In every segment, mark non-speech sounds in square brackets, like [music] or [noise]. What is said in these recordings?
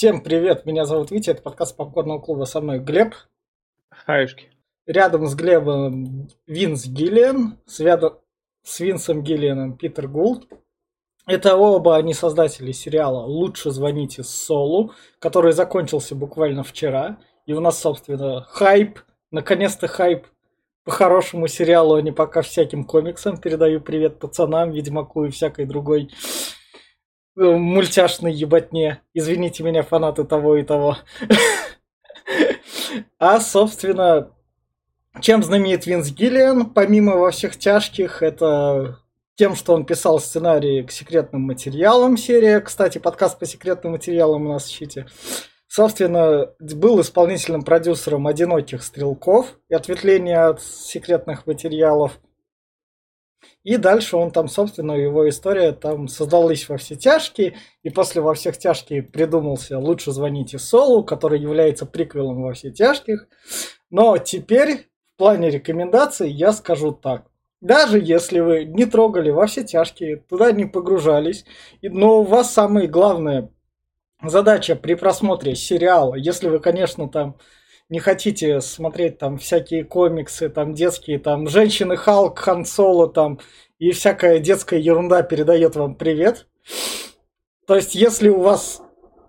Всем привет, меня зовут Витя, это подкаст Попкорного клуба, со мной Глеб. Хаюшки. Рядом с Глебом Винс Гиллиан, с, рядом с Винсом Гиллианом Питер Гулд. Это оба они создатели сериала «Лучше звоните Солу», который закончился буквально вчера. И у нас, собственно, хайп, наконец-то хайп по хорошему сериалу, а не пока всяким комиксам. Передаю привет пацанам, Ведьмаку и всякой другой мультяшной ебатне. Извините меня, фанаты того и того. [laughs] А, собственно, чем знаменит Винс Гиллиан, помимо во всех тяжких, это тем, что он писал сценарии к секретным материалам серия. Кстати, подкаст по секретным материалам у нас ищите. Собственно, был исполнительным продюсером «Одиноких стрелков» и ответвления от секретных материалов. И дальше он там, собственно, его история там создалась во все тяжкие, и после во всех тяжких придумался «Лучше звоните Солу», который является приквелом во все тяжких. Но теперь в плане рекомендаций я скажу так. Даже если вы не трогали во все тяжкие, туда не погружались, но у вас самое главное задача при просмотре сериала, если вы, конечно, там не хотите смотреть там всякие комиксы, там детские, там женщины Халк, Хан Соло, там и всякая детская ерунда передает вам привет. То есть, если у вас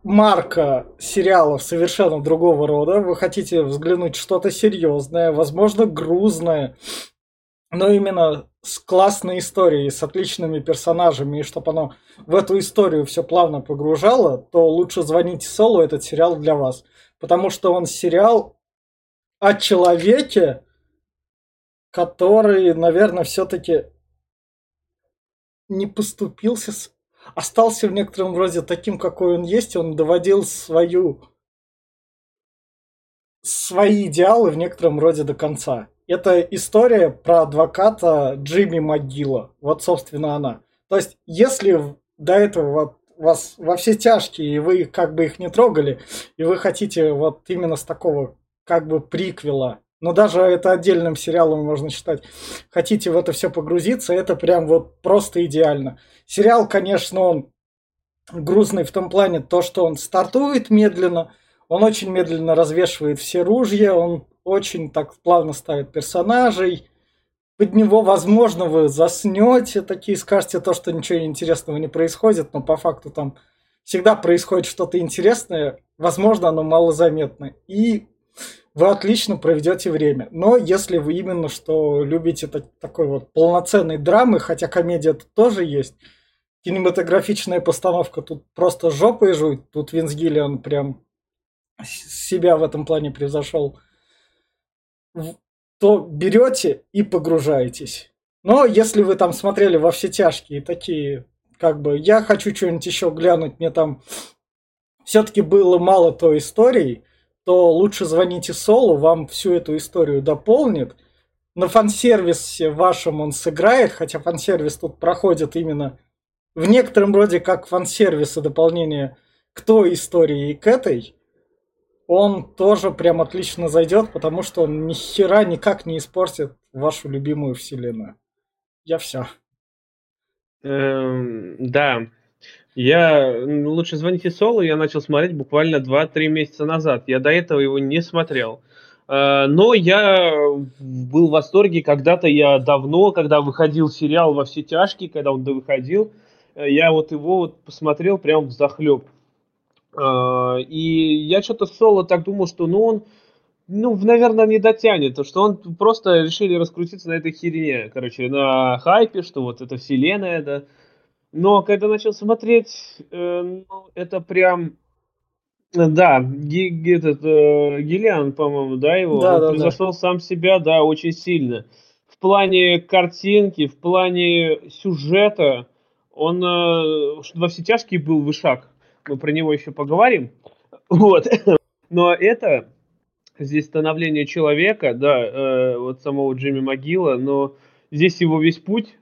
марка сериалов совершенно другого рода, вы хотите взглянуть что-то серьезное, возможно, грузное, но именно с классной историей, с отличными персонажами, и чтобы оно в эту историю все плавно погружало, то лучше звоните Солу, этот сериал для вас. Потому что он сериал о человеке, который, наверное, все-таки не поступился, остался в некотором роде таким, какой он есть, он доводил свою свои идеалы в некотором роде до конца. Это история про адвоката Джимми Могила. Вот, собственно, она. То есть, если до этого вот вас во все тяжкие, и вы как бы их не трогали, и вы хотите вот именно с такого как бы приквела, но даже это отдельным сериалом можно считать, хотите в это все погрузиться, это прям вот просто идеально. Сериал, конечно, он грузный в том плане, то, что он стартует медленно, он очень медленно развешивает все ружья, он очень так плавно ставит персонажей. Под него, возможно, вы заснете, такие скажете то, что ничего интересного не происходит, но по факту там всегда происходит что-то интересное, возможно, оно малозаметно. И вы отлично проведете время. Но если вы именно что любите так, такой вот полноценной драмы, хотя комедия тут тоже есть, кинематографичная постановка тут просто жопой жуть. Тут Винс Гиллиан прям себя в этом плане превзошел то берете и погружаетесь. Но если вы там смотрели во все тяжкие такие, как бы, я хочу что-нибудь еще глянуть, мне там все-таки было мало той истории, то лучше звоните Солу, вам всю эту историю дополнит. На фан-сервисе вашем он сыграет, хотя фан-сервис тут проходит именно в некотором роде как фан-сервис и дополнение к той истории и к этой он тоже прям отлично зайдет, потому что он ни хера никак не испортит вашу любимую вселенную. Я все. Эм, да. Я лучше звоните Солу, я начал смотреть буквально 2-3 месяца назад. Я до этого его не смотрел. Э, но я был в восторге когда-то, я давно, когда выходил сериал «Во все тяжкие», когда он выходил, э, я вот его вот посмотрел прям в захлеб. А, и я что-то соло так думал, что ну он, ну, наверное, не дотянет, что он просто решили раскрутиться на этой херне, короче, на хайпе, что вот это вселенная, да. Но когда начал смотреть, э, ну, это прям, да, Ги, этот, э, Гиллиан, по-моему, да, его, да, он да, превзошел да. сам себя, да, очень сильно. В плане картинки, в плане сюжета, он э, во все тяжкие был вышаг мы про него еще поговорим. Вот. Но это здесь становление человека, да, э, вот самого Джимми Могила, но здесь его весь путь,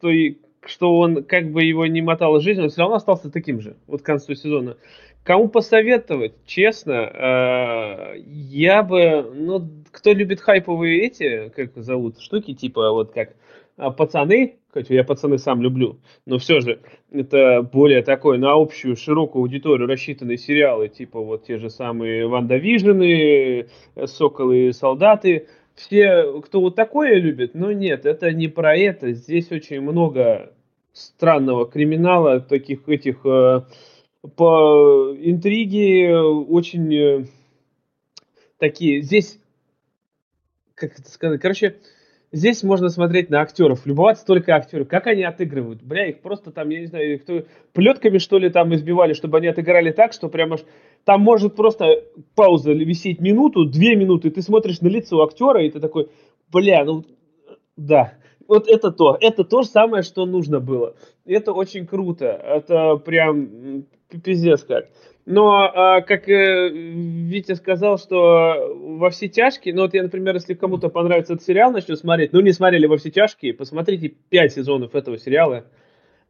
то и, что он как бы его не мотало жизнь, он все равно остался таким же, вот к концу сезона. Кому посоветовать, честно, э, я бы, ну, кто любит хайповые эти, как зовут, штуки, типа вот как а, пацаны, Хотя я пацаны сам люблю, но все же это более такой на общую широкую аудиторию рассчитанные сериалы, типа вот те же самые Ванда Вижены, Соколы, Солдаты. Все, кто вот такое любит, но нет, это не про это. Здесь очень много странного криминала, таких этих э, по интриги очень э, такие. Здесь, как это сказать, короче, здесь можно смотреть на актеров, любоваться только актеры, как они отыгрывают. Бля, их просто там, я не знаю, кто плетками что ли там избивали, чтобы они отыграли так, что прямо там может просто пауза висеть минуту, две минуты, ты смотришь на лицо актера, и ты такой, бля, ну да, вот это то, это то же самое, что нужно было. Это очень круто, это прям пиздец как. Но, а, как э, Витя сказал, что во все тяжкие, ну вот я, например, если кому-то понравится этот сериал, начну смотреть, ну не смотрели во все тяжкие, посмотрите пять сезонов этого сериала,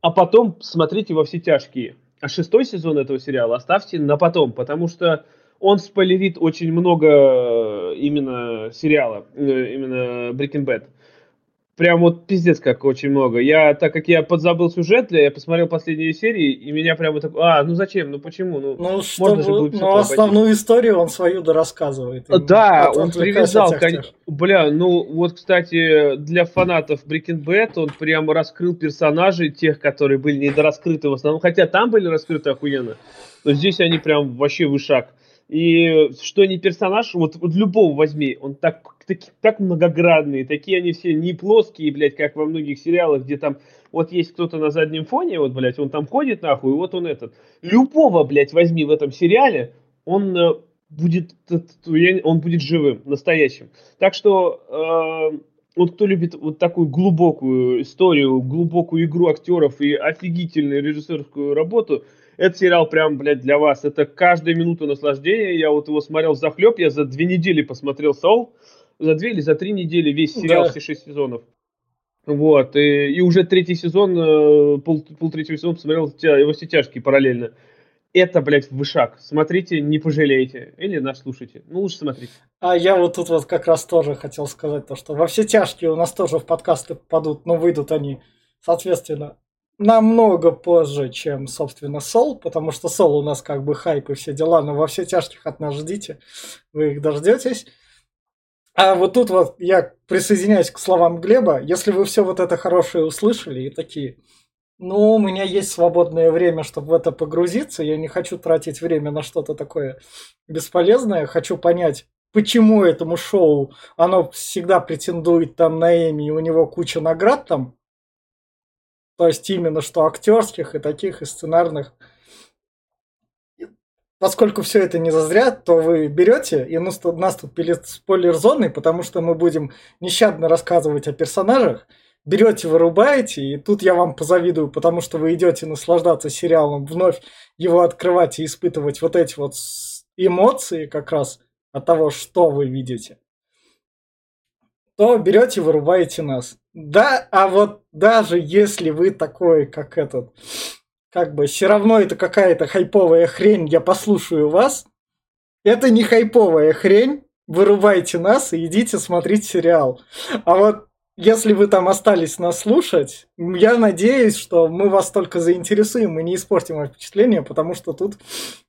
а потом смотрите во все тяжкие. А шестой сезон этого сериала оставьте на потом, потому что он спойлерит очень много именно сериала, э, именно Breaking Bad прям вот пиздец как очень много. Я, так как я подзабыл сюжет, я посмотрел последние серии, и меня прямо так, а, ну зачем, ну почему, ну, ну можно чтобы, же было Ну, основную обойти. историю он свою дорассказывает. Да, он привязал, конечно. Бля, ну, вот, кстати, для фанатов Breaking Bad он прямо раскрыл персонажей, тех, которые были недораскрыты в основном, хотя там были раскрыты охуенно, но здесь они прям вообще вышаг. И что не персонаж, вот, вот любого возьми, он так, так, так многоградный, такие они все не плоские, блядь, как во многих сериалах, где там вот есть кто-то на заднем фоне, вот, блядь, он там ходит нахуй, вот он этот. Любого, блядь, возьми в этом сериале, он э, будет, он будет живым, настоящим. Так что, э, вот кто любит вот такую глубокую историю, глубокую игру актеров и офигительную режиссерскую работу – этот сериал прям, блядь, для вас. Это каждая минута наслаждения. Я вот его смотрел за хлеб. Я за две недели посмотрел Соул. За две или за три недели весь сериал, да. все шесть сезонов. Вот. И, и уже третий сезон, э, пол, пол третьего сезона посмотрел его все тяжкие параллельно. Это, блядь, вышаг. Смотрите, не пожалеете. Или нас слушайте. Ну, лучше смотрите. А я вот тут вот как раз тоже хотел сказать то, что во все тяжкие у нас тоже в подкасты попадут, но выйдут они, соответственно, намного позже, чем, собственно, Сол, потому что Сол у нас как бы хайп и все дела, но во все тяжких от нас ждите, вы их дождетесь. А вот тут вот я присоединяюсь к словам Глеба. Если вы все вот это хорошее услышали и такие, ну, у меня есть свободное время, чтобы в это погрузиться, я не хочу тратить время на что-то такое бесполезное, хочу понять, почему этому шоу оно всегда претендует там на Эми, и у него куча наград там, то есть именно что актерских и таких, и сценарных. Поскольку все это не зазря, то вы берете, и нас тут, нас тут перед спойлер-зоной, потому что мы будем нещадно рассказывать о персонажах, берете, вырубаете, и тут я вам позавидую, потому что вы идете наслаждаться сериалом, вновь его открывать и испытывать вот эти вот эмоции как раз от того, что вы видите то берете, вырубаете нас. Да, а вот даже если вы такой, как этот, как бы все равно это какая-то хайповая хрень, я послушаю вас, это не хайповая хрень, вырубайте нас и идите смотреть сериал. А вот если вы там остались нас слушать, я надеюсь, что мы вас только заинтересуем и не испортим впечатление, потому что тут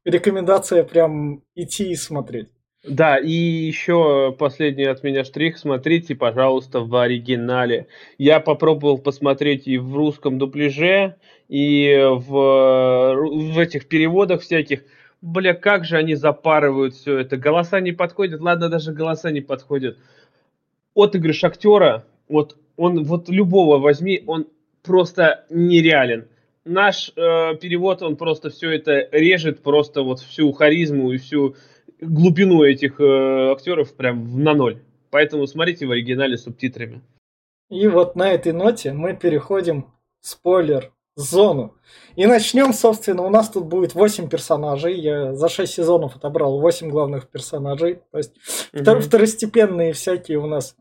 рекомендация прям идти и смотреть. Да, и еще последний от меня штрих. Смотрите, пожалуйста, в оригинале. Я попробовал посмотреть и в русском дубляже, и в, в этих переводах всяких. Бля, как же они запарывают все это. Голоса не подходят. Ладно, даже голоса не подходят. Отыгрыш актера, вот он вот любого возьми, он просто нереален. Наш э, перевод, он просто все это режет, просто вот всю харизму и всю глубину этих э, актеров прям на ноль. Поэтому смотрите в оригинале с субтитрами. И вот на этой ноте мы переходим в спойлер зону. И начнем, собственно, у нас тут будет 8 персонажей. Я за 6 сезонов отобрал 8 главных персонажей. То есть угу. второстепенные всякие у нас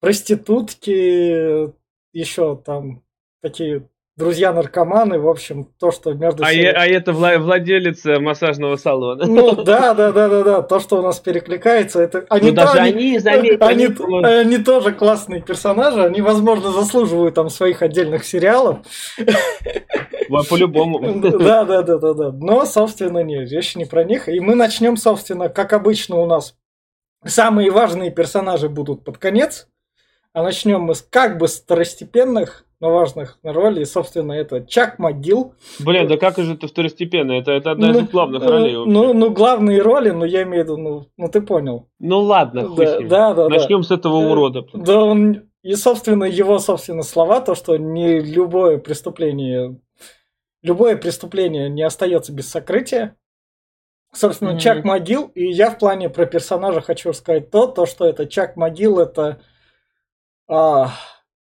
проститутки, еще там такие друзья-наркоманы, в общем, то, что между а, собой... а это владелец э, массажного салона. Ну да, да, да, да, да, то, что у нас перекликается, это они, ну, даже они, заметь, они, они, они тоже классные персонажи, они, возможно, заслуживают там своих отдельных сериалов. По-любому. Да, да, да, да, да. Но, собственно, нет, речь не про них. И мы начнем, собственно, как обычно у нас. Самые важные персонажи будут под конец. А начнем мы с как бы второстепенных, но важных ролей. Собственно, это Чак Могил. Блин, да как же это второстепенно? Это, это одна ну, из главных ну, ролей. Вообще. Ну, ну, главные роли, но я имею в виду, ну, ну ты понял. Ну ладно, да, да, да, Начнем да. с этого урода. Да, он. И, собственно, его, собственно, слова, то, что не любое преступление, любое преступление не остается без сокрытия. Собственно, mm-hmm. Чак Могил, и я в плане про персонажа хочу сказать то, то, что это Чак Могил, это а,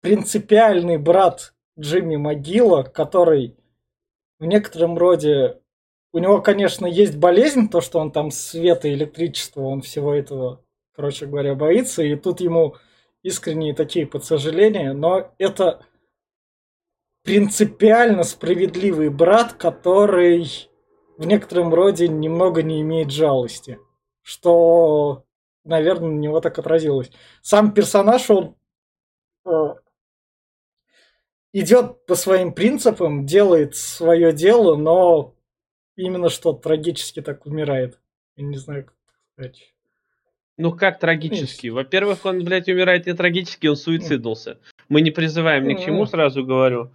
принципиальный брат Джимми Могила, который в некотором роде... У него, конечно, есть болезнь, то, что он там света, электричества, он всего этого, короче говоря, боится, и тут ему искренние такие подсожаления, но это принципиально справедливый брат, который в некотором роде немного не имеет жалости, что, наверное, на него так отразилось. Сам персонаж, он Э, идет по своим принципам, делает свое дело, но именно что трагически так умирает. Я не знаю, как сказать. Ну как трагически? Во-первых, он, блядь, умирает не трагически, он суициднулся. Мы не призываем ни к чему, сразу говорю.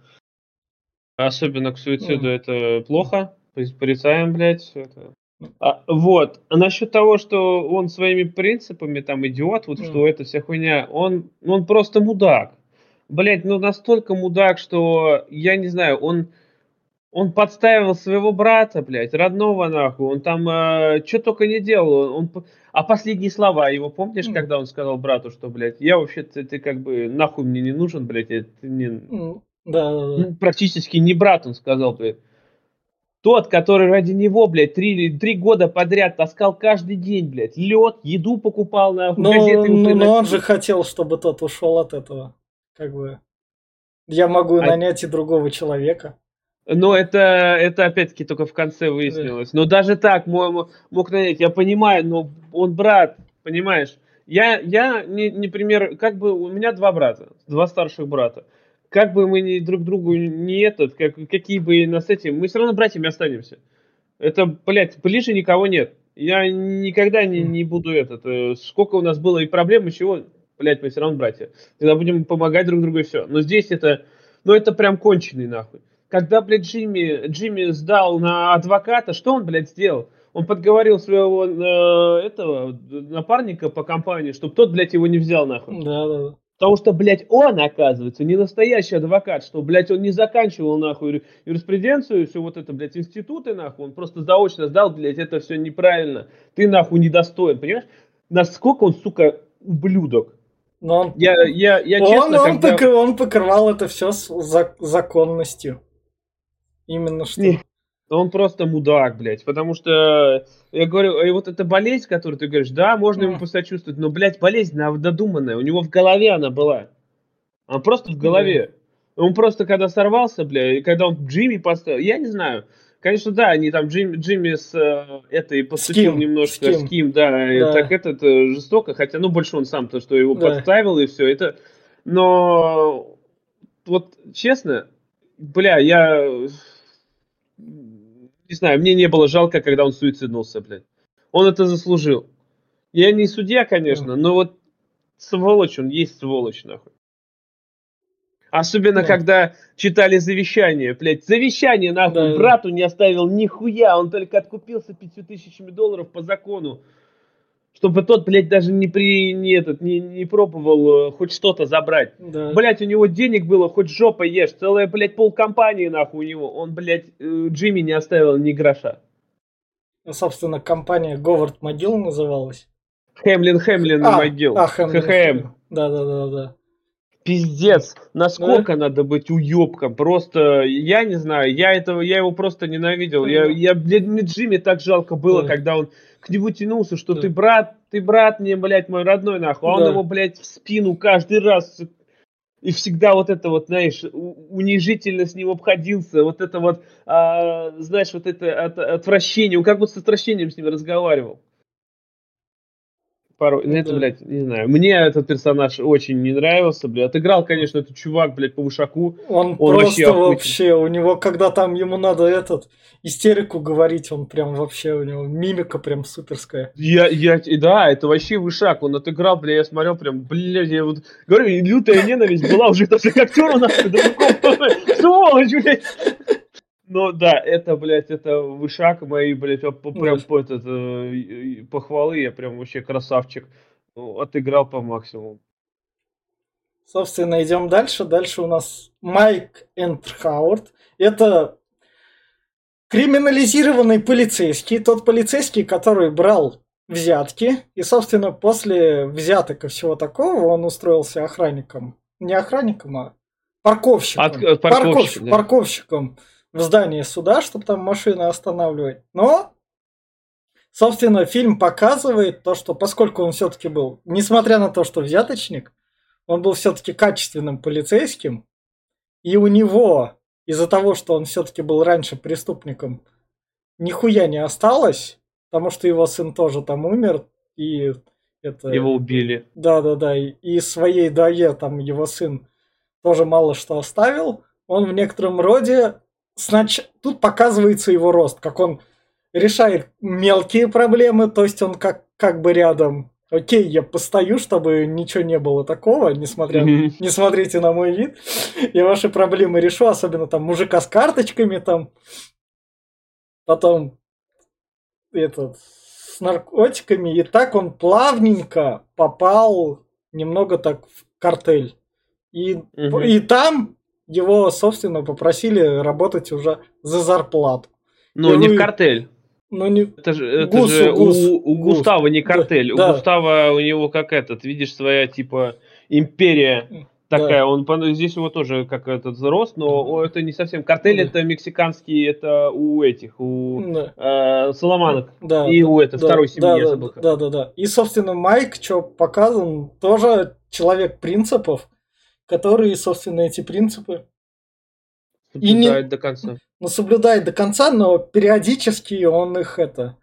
Особенно к суициду это плохо. Порицаем, блядь. Это... А, вот. А насчет того, что он своими принципами там идиот, вот что это вся хуйня, он, он просто мудак. Блять, ну настолько мудак, что я не знаю, он, он подставил своего брата, блядь, родного нахуй, он там э, что только не делал, он, а последние слова его помнишь, mm. когда он сказал брату, что, блядь, я вообще, ты, ты как бы нахуй мне не нужен, блядь, ты не... Mm. Да, да, да. Практически не брат, он сказал, блядь. Тот, который ради него, блядь, три, три года подряд таскал каждый день, блядь, лед, еду покупал на но, газеты. Но, но он же хотел, чтобы тот ушел от этого. Как бы. Я могу а... нанять и другого человека. Но это, это опять-таки только в конце выяснилось. Да. Но даже так мог, мог нанять. Я понимаю, но он брат, понимаешь? Я, я не, не пример, как бы у меня два брата, два старших брата как бы мы ни друг другу не этот, как, какие бы нас эти, мы все равно братьями останемся. Это, блядь, ближе никого нет. Я никогда не, не буду этот. Э, сколько у нас было и проблем, и чего, блядь, мы все равно братья. Тогда будем помогать друг другу и все. Но здесь это, ну это прям конченый нахуй. Когда, блядь, Джимми, Джимми сдал на адвоката, что он, блядь, сделал? Он подговорил своего э, этого напарника по компании, чтобы тот, блядь, его не взял нахуй. Да, да, да. Потому что, блядь, он, оказывается, не настоящий адвокат, что, блядь, он не заканчивал, нахуй, юриспруденцию, все вот это, блядь, институты, нахуй, он просто заочно сдал, блядь, это все неправильно. Ты, нахуй, недостоин, понимаешь? Насколько он, сука, ублюдок. Но он, я, я, я он, честно, он, когда... покрывал, он покрывал это все с законностью. Именно что. Не, он просто мудак, блядь, потому что, я говорю, и вот эта болезнь, которую ты говоришь, да, можно ему посочувствовать, но, блядь, болезнь додуманная, у него в голове она была. Она просто в голове. Он просто, когда сорвался, бля, и когда он Джимми поставил, я не знаю, Конечно, да, они там Джим, Джимми с э, этой поступил немножко с Ким, да, да. так это, это жестоко, хотя, ну, больше он сам, то, что его да. подставил и все, это, но вот честно, бля, я не знаю, мне не было жалко, когда он суициднулся, блядь. Он это заслужил. Я не судья, конечно, но вот сволочь, он есть сволочь, нахуй. Особенно, да. когда читали завещание, блядь. Завещание, нахуй, да. брату не оставил нихуя, он только откупился пятью тысячами долларов по закону чтобы тот, блядь, даже не при не этот не, не пробовал э, хоть что-то забрать. Да. Блядь, у него денег было хоть жопа ешь, целая, блядь, полкомпании нахуй у него. Он, блядь, э, Джимми не оставил ни гроша. Ну, собственно, компания Говард Могил называлась. Хемлин Хемлин а, Могил. А, Хемлин, ХХМ. Да, да, да, да. Пиздец, насколько да? надо быть уебком. Просто, я не знаю, я этого, я его просто ненавидел. Я, я, блядь, мне Джимми так жалко было, да. когда он к нему тянулся, что да. ты брат, ты брат мне, блядь, мой родной, нахуй. А да. он его, блядь, в спину каждый раз и всегда вот это вот, знаешь, унижительно с ним обходился, вот это вот, а, знаешь, вот это от, отвращение, он как будто с отвращением с ним разговаривал порой. Ну, это, блядь, не знаю. Мне этот персонаж очень не нравился, блядь. Отыграл, конечно, этот чувак, блядь, по вышаку. Он, он просто вообще, вообще, у него, когда там ему надо этот истерику говорить, он прям вообще, у него мимика прям суперская. Я, я, да, это вообще вышак. Он отыграл, блядь, я смотрел прям, блядь, я вот говорю, лютая ненависть была уже даже к актеру нахуй, [laughs] сволочь, блядь. Ну да, это, блядь, это вышаг мои, блядь, прям по этот, э, похвалы, я прям вообще красавчик. Ну, отыграл по максимуму. Собственно, идем дальше. Дальше у нас Майк Энтерхауэрт. Это криминализированный полицейский. Тот полицейский, который брал взятки. И, собственно, после взяток и всего такого он устроился охранником. Не охранником, а парковщиком. От, парковщик, парковщик, да. парковщиком в здании суда, чтобы там машины останавливать. Но, собственно, фильм показывает то, что поскольку он все-таки был, несмотря на то, что взяточник, он был все-таки качественным полицейским, и у него из-за того, что он все-таки был раньше преступником, нихуя не осталось, потому что его сын тоже там умер, и это... Его убили. Да-да-да, и, и своей дае там его сын тоже мало что оставил. Он в некотором роде снач... тут показывается его рост, как он решает мелкие проблемы, то есть он как, как бы рядом. Окей, я постою, чтобы ничего не было такого, несмотря, mm-hmm. не смотрите на мой вид. Я ваши проблемы решу, особенно там мужика с карточками там. Потом этот с наркотиками. И так он плавненько попал немного так в картель. И, mm-hmm. и там его, собственно, попросили работать уже за зарплату. Ну, не вы... в картель. Ну, не... Это же, это гус, же гус, у, у гус. Густава не картель. Да, у Густава у него как этот, видишь, своя типа империя такая. Да. Он здесь его тоже как этот рост, но это не совсем картель, да. это мексиканский, это у этих, у да. э, Соломанок да, и да, у этой да, второй семьи. Да, я забыл, да, да, да. И собственно Майк, что показан, тоже человек принципов которые, собственно, эти принципы соблюдает не, до конца. Ну, соблюдает до конца, но периодически он их это...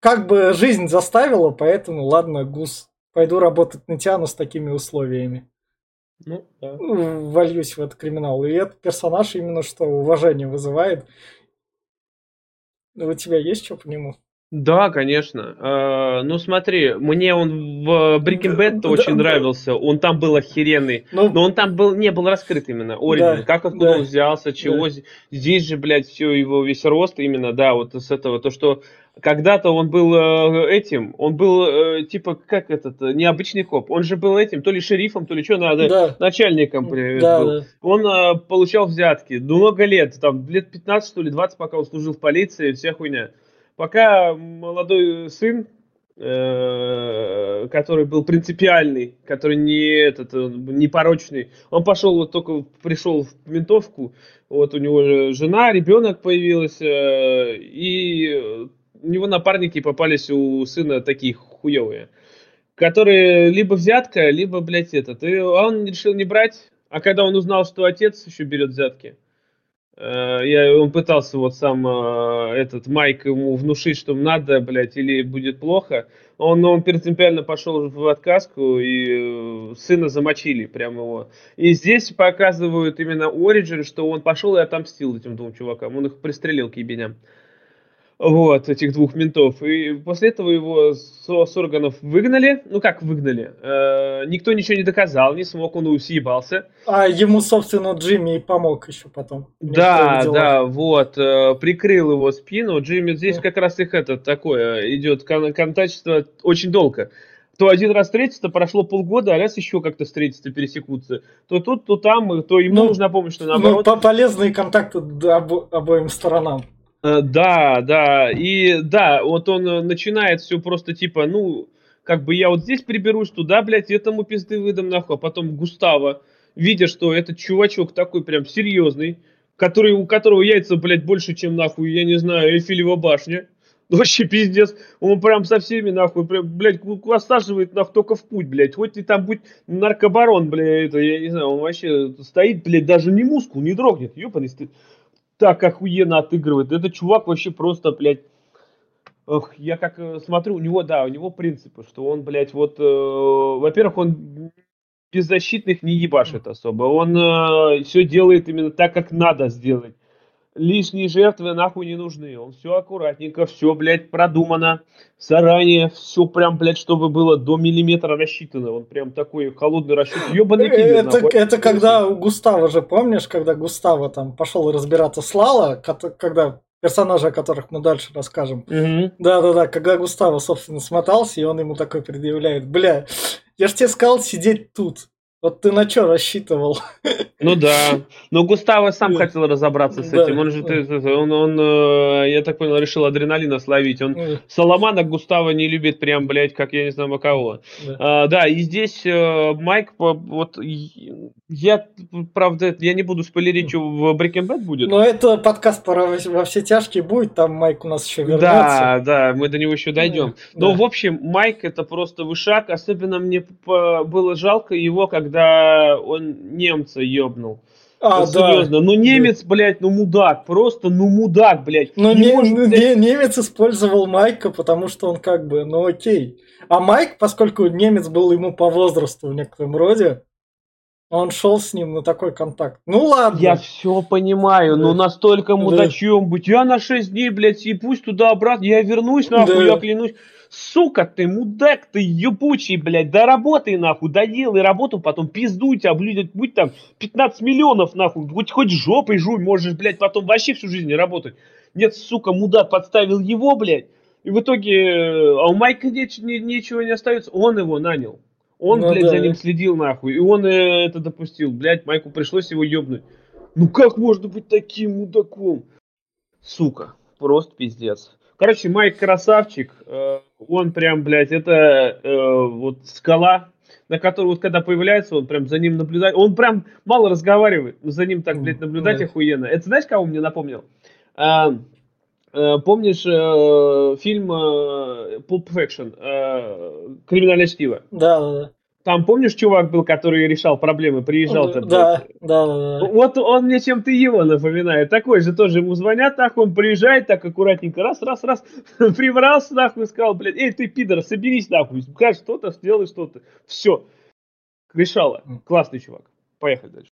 Как бы жизнь заставила, поэтому, ладно, гус, пойду работать на Тиану с такими условиями. Ну, да. Вольюсь в этот криминал. И этот персонаж именно что уважение вызывает. У тебя есть что по нему? Да, конечно. Э, ну смотри, мне он в Breaking Bad да, очень да, нравился. Он там был охеренный. Ну, но он там был, не был раскрыт именно. Оригин. Да, как откуда да, он взялся, чего. Да. Здесь же, блядь, все его весь рост именно, да, вот с этого. То, что когда-то он был э, этим, он был э, типа, как этот, э, необычный коп. Он же был этим, то ли шерифом, то ли что надо, да. начальником да, был. Да. Он э, получал взятки много лет, там лет 15, что ли, 20, пока он служил в полиции, вся хуйня. Пока молодой сын, э, который был принципиальный, который не этот, э, не порочный, он пошел вот только пришел в ментовку, вот у него жена, ребенок появилась, э, и у него напарники попались у сына такие хуевые, которые либо взятка, либо, блядь, этот. И он решил не брать, а когда он узнал, что отец еще берет взятки, я, он пытался вот сам э, этот Майк ему внушить, что надо, блядь, или будет плохо. Он, он принципиально пошел в отказку, и э, сына замочили прямо его. И здесь показывают именно Ориджин, что он пошел и отомстил этим двум чувакам. Он их пристрелил к ебеням. Вот, этих двух ментов. И после этого его с, с органов выгнали. Ну как выгнали? Э, никто ничего не доказал, не смог, он съебался. А ему, собственно, Джимми и помог еще потом. Да, да, вот. Э, прикрыл его спину. Джимми здесь да. как раз их это такое идет кон- контачество очень долго. То один раз встретиться, прошло полгода, а раз еще как-то встретиться, пересекутся. То тут, то там, то ему ну, нужна помощь, что наоборот. Ну, полезные контакты обо- обоим сторонам. Э, да, да, и да, вот он э, начинает все просто типа, ну, как бы я вот здесь приберусь, туда, блядь, этому пизды выдам нахуй, а потом Густава, видя, что этот чувачок такой прям серьезный, который, у которого яйца, блядь, больше, чем нахуй, я не знаю, Эйфелева башня, [laughs] Вообще пиздец. Он прям со всеми, нахуй, прям, блядь, осаживает, нахуй, только в путь, блядь. Хоть ты там будь наркобарон, блядь, это, я не знаю, он вообще стоит, блядь, даже не мускул, не дрогнет. Ёпаный ты так охуенно отыгрывает. Это чувак вообще просто, блядь, Ох, я как э, смотрю, у него, да, у него принципы, что он, блядь, вот, э, во-первых, он беззащитных не ебашит особо. Он э, все делает именно так, как надо сделать лишние жертвы нахуй не нужны. Он все аккуратненько, все, блядь, продумано. Заранее все прям, блядь, чтобы было до миллиметра рассчитано. Он прям такой холодный расчет. Ебаный киллер. Это, нахуй. это когда у Густава же, помнишь, когда Густава там пошел разбираться с Лала, когда персонажи, о которых мы дальше расскажем. Да-да-да, когда Густава, собственно, смотался, и он ему такой предъявляет, бля, я ж тебе сказал сидеть тут. Вот ты на что рассчитывал? [laughs] Ну да. Но Густаво сам хотел разобраться с этим. Он же, он, он, э, я так понял, решил адреналина словить. Он Соломана Густаво не любит прям, блядь, как я не знаю кого. Да, а, да и здесь э, Майк, вот я, правда, я не буду спойлерить, что в Breaking Bad будет. Но это подкаст про во все тяжкие будет, там Майк у нас еще вернется. Да, да, мы до него еще дойдем. Но, в общем, Майк это просто вышаг. Особенно мне было жалко его, как когда он немца ёбнул. А, вот, да. Серьезно, ну немец, блядь, ну мудак, просто ну мудак, блядь. Ну не, может, ну, блядь... не, немец использовал Майка, потому что он как бы, ну окей. А Майк, поскольку немец был ему по возрасту в некотором роде, он шел с ним на такой контакт. Ну ладно. Я все понимаю, да. но настолько мудачьем да. быть. Я на 6 дней, блядь, и пусть туда-обратно, я вернусь, нахуй, да. я клянусь. Сука ты, мудак ты, ебучий, блядь, да работай нахуй, доделай работу, потом пиздуй тебя, блядь, будь там 15 миллионов нахуй, хоть, хоть жопой жуй, можешь, блядь, потом вообще всю жизнь работать. Нет, сука, мудак подставил его, блядь, и в итоге, э, а у Майка не, не, ничего не остается, он его нанял. Он, ну, блядь, да. за ним следил нахуй, и он э, это допустил, блядь, Майку пришлось его ебнуть. Ну как можно быть таким мудаком? Сука, просто пиздец. Короче, Майк красавчик. Э, он прям, блядь, это э, вот скала, на которой вот когда появляется, он прям за ним наблюдает. Он прям мало разговаривает, но за ним так, блядь, наблюдать охуенно. Это знаешь, кого мне напомнил? А, а, помнишь а, фильм а, Pulp Fiction, а, Криминальное чтиво? Да, да, да. Там помнишь, чувак был, который решал проблемы, приезжал там? Да, да, да, да. Вот он мне чем-то его напоминает. Такой же тоже ему звонят, нахуй, он приезжает так аккуратненько, раз, раз, раз, [laughs] приврался, нахуй, сказал, блядь, эй, ты, пидор, соберись, нахуй, скажи что-то, сделай что-то. Все. Решало. Классный чувак. Поехали дальше.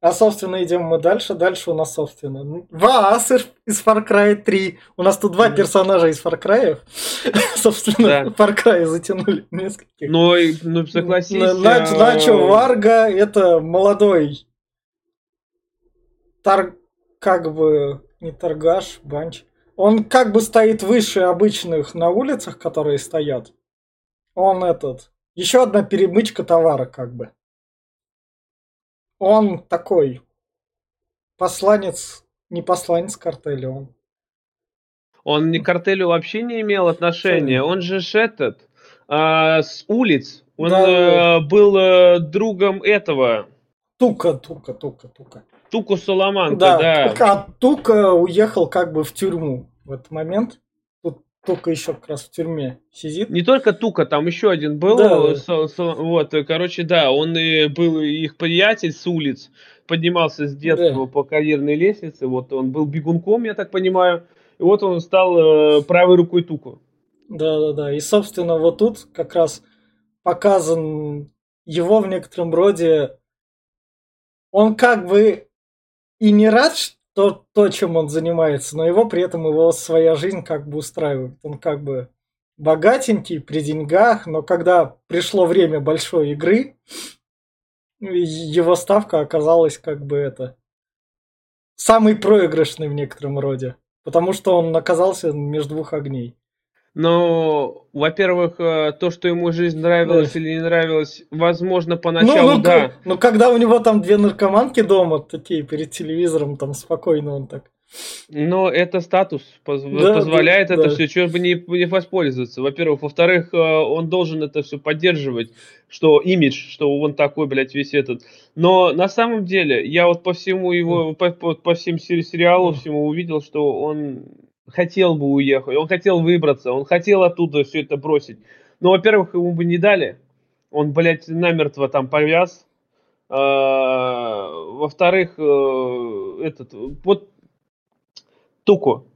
А, собственно, идем мы дальше. Дальше у нас, собственно, Ваас из Far Cry 3. У нас тут два персонажа из Far Cry. [laughs] собственно, да. Far Cry затянули нескольких. Ну, ну согласись. Нач, Начо Варга это молодой тар, как бы, не торгаш, банч. Он как бы стоит выше обычных на улицах, которые стоят. Он этот. Еще одна перемычка товара, как бы он такой посланец, не посланец картеля, он. Он не к картелю вообще не имел отношения. Он же этот а, с улиц. Он да. а, был а, другом этого. Тука, Тука, Тука, Тука. Туку Соломанка, да. да. А Тука уехал как бы в тюрьму в этот момент. Тука еще как раз в тюрьме сидит. Не только Тука, там еще один был. Да. Со, со, вот, короче, да, он и был их приятель с улиц, поднимался с детства да. по карьерной лестнице. Вот он был бегунком, я так понимаю. И вот он стал э, правой рукой Туку. Да, да, да. И, собственно, вот тут как раз показан его в некотором роде. Он как бы и не рад, то, то, чем он занимается, но его при этом его своя жизнь как бы устраивает. Он как бы богатенький, при деньгах, но когда пришло время большой игры, его ставка оказалась как бы это самый проигрышный в некотором роде, потому что он оказался между двух огней. Но, во-первых, э, то, что ему жизнь нравилась да. или не нравилась, возможно, поначалу, ну, ну, да. Ну, когда у него там две наркоманки дома, такие перед телевизором, там спокойно он так. Но это статус поз- да, позволяет да, это да. все, чего бы не, не воспользоваться. Во-первых. Во-вторых, э, он должен это все поддерживать, что имидж, что он такой, блядь, весь этот. Но на самом деле, я вот по всему его, по, по, по всем сериалам, всему увидел, что он хотел бы уехать, он хотел выбраться, он хотел оттуда все это бросить. Но, во-первых, ему бы не дали. Он, блядь, намертво там повяз. А, во-вторых, э, этот, вот Туку.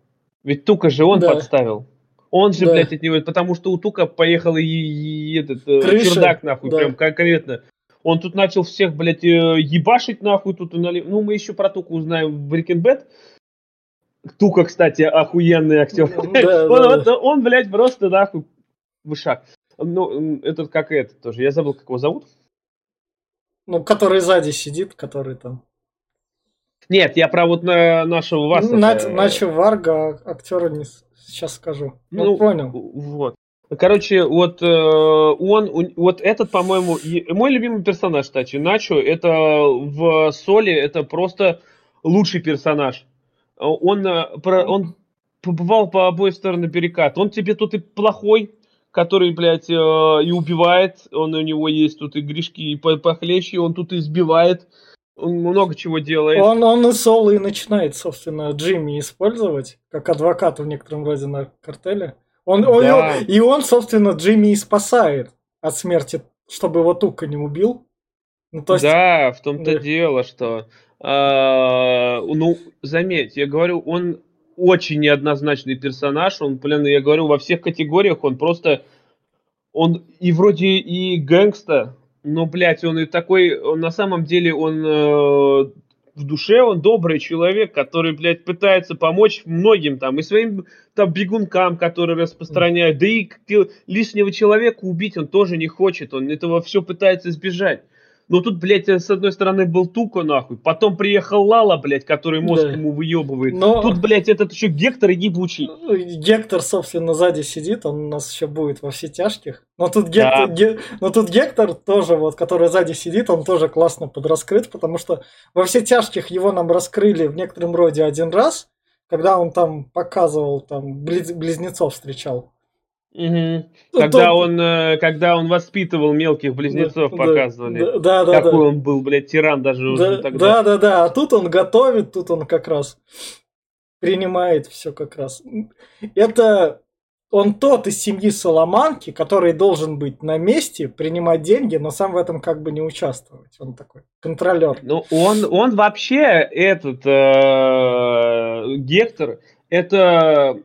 Ведь Тука же он да. подставил. Он же, да. блядь, от него, потому что у Тука поехал и, и этот э, Крыша. чердак, нахуй, да. прям конкретно. Он тут начал всех, блядь, э, ебашить, нахуй, тут, ну, мы еще про Туку узнаем в Breaking Bad. Тука, кстати, охуенный актер. Да, [laughs] он, да, он, блядь, просто, нахуй, вышак. Ну, этот как этот тоже. Я забыл, как его зовут. Ну, который сзади сидит, который там. Нет, я про вот на нашего Варса. Нач, Начо Варга, актера не сейчас скажу. Ну, ну понял. Вот. Короче, вот э, он, вот этот, по-моему, мой любимый персонаж, кстати, Начо, это в Соли, это просто лучший персонаж. Он, э, он побывал по обоим сторонам перекат. Он тебе тут и плохой, который, блядь, э, и убивает. Он у него есть тут и грешки и похлеще, он тут и избивает. Он много чего делает. Он, он и соло и начинает, собственно, Джимми использовать, как адвоката в некотором роде на картеле. Он, да. он, и он, собственно, Джимми и спасает от смерти, чтобы его Тука не убил. Ну, то есть... Да, в том-то да. дело, что... Э, ну, заметь, я говорю, он очень неоднозначный персонаж. Он, блин, я говорю, во всех категориях он просто... Он и вроде и гэнгста, но, блядь, он и такой... Он, на самом деле он э, в душе он добрый человек, который, блядь, пытается помочь многим там, и своим там бегункам, которые распространяют, да и лишнего человека убить он тоже не хочет, он этого все пытается избежать. Но тут, блядь, с одной стороны был Туко, нахуй. Потом приехал Лала, блядь, который мозг да. ему выебывает. Но... Тут, блядь, этот еще Гектор ебучий. Ну, Гектор, собственно, сзади сидит, он у нас еще будет во все тяжких. Но тут, Гектор, да. Ге... Но тут Гектор тоже, вот, который сзади сидит, он тоже классно подраскрыт, потому что во все тяжких его нам раскрыли в некотором роде один раз, когда он там показывал, там, близ... близнецов встречал. Угу. Когда, то... он, э, когда он воспитывал мелких близнецов, да, показывали. Да, да, Какой да. он был, блядь, тиран даже да, уже тогда. Да, да, да. А тут он готовит, тут он как раз принимает все как раз. Это он тот из семьи Соломанки, который должен быть на месте, принимать деньги, но сам в этом как бы не участвовать. Он такой контролер. Ну, он, он вообще, этот э, Гектор, это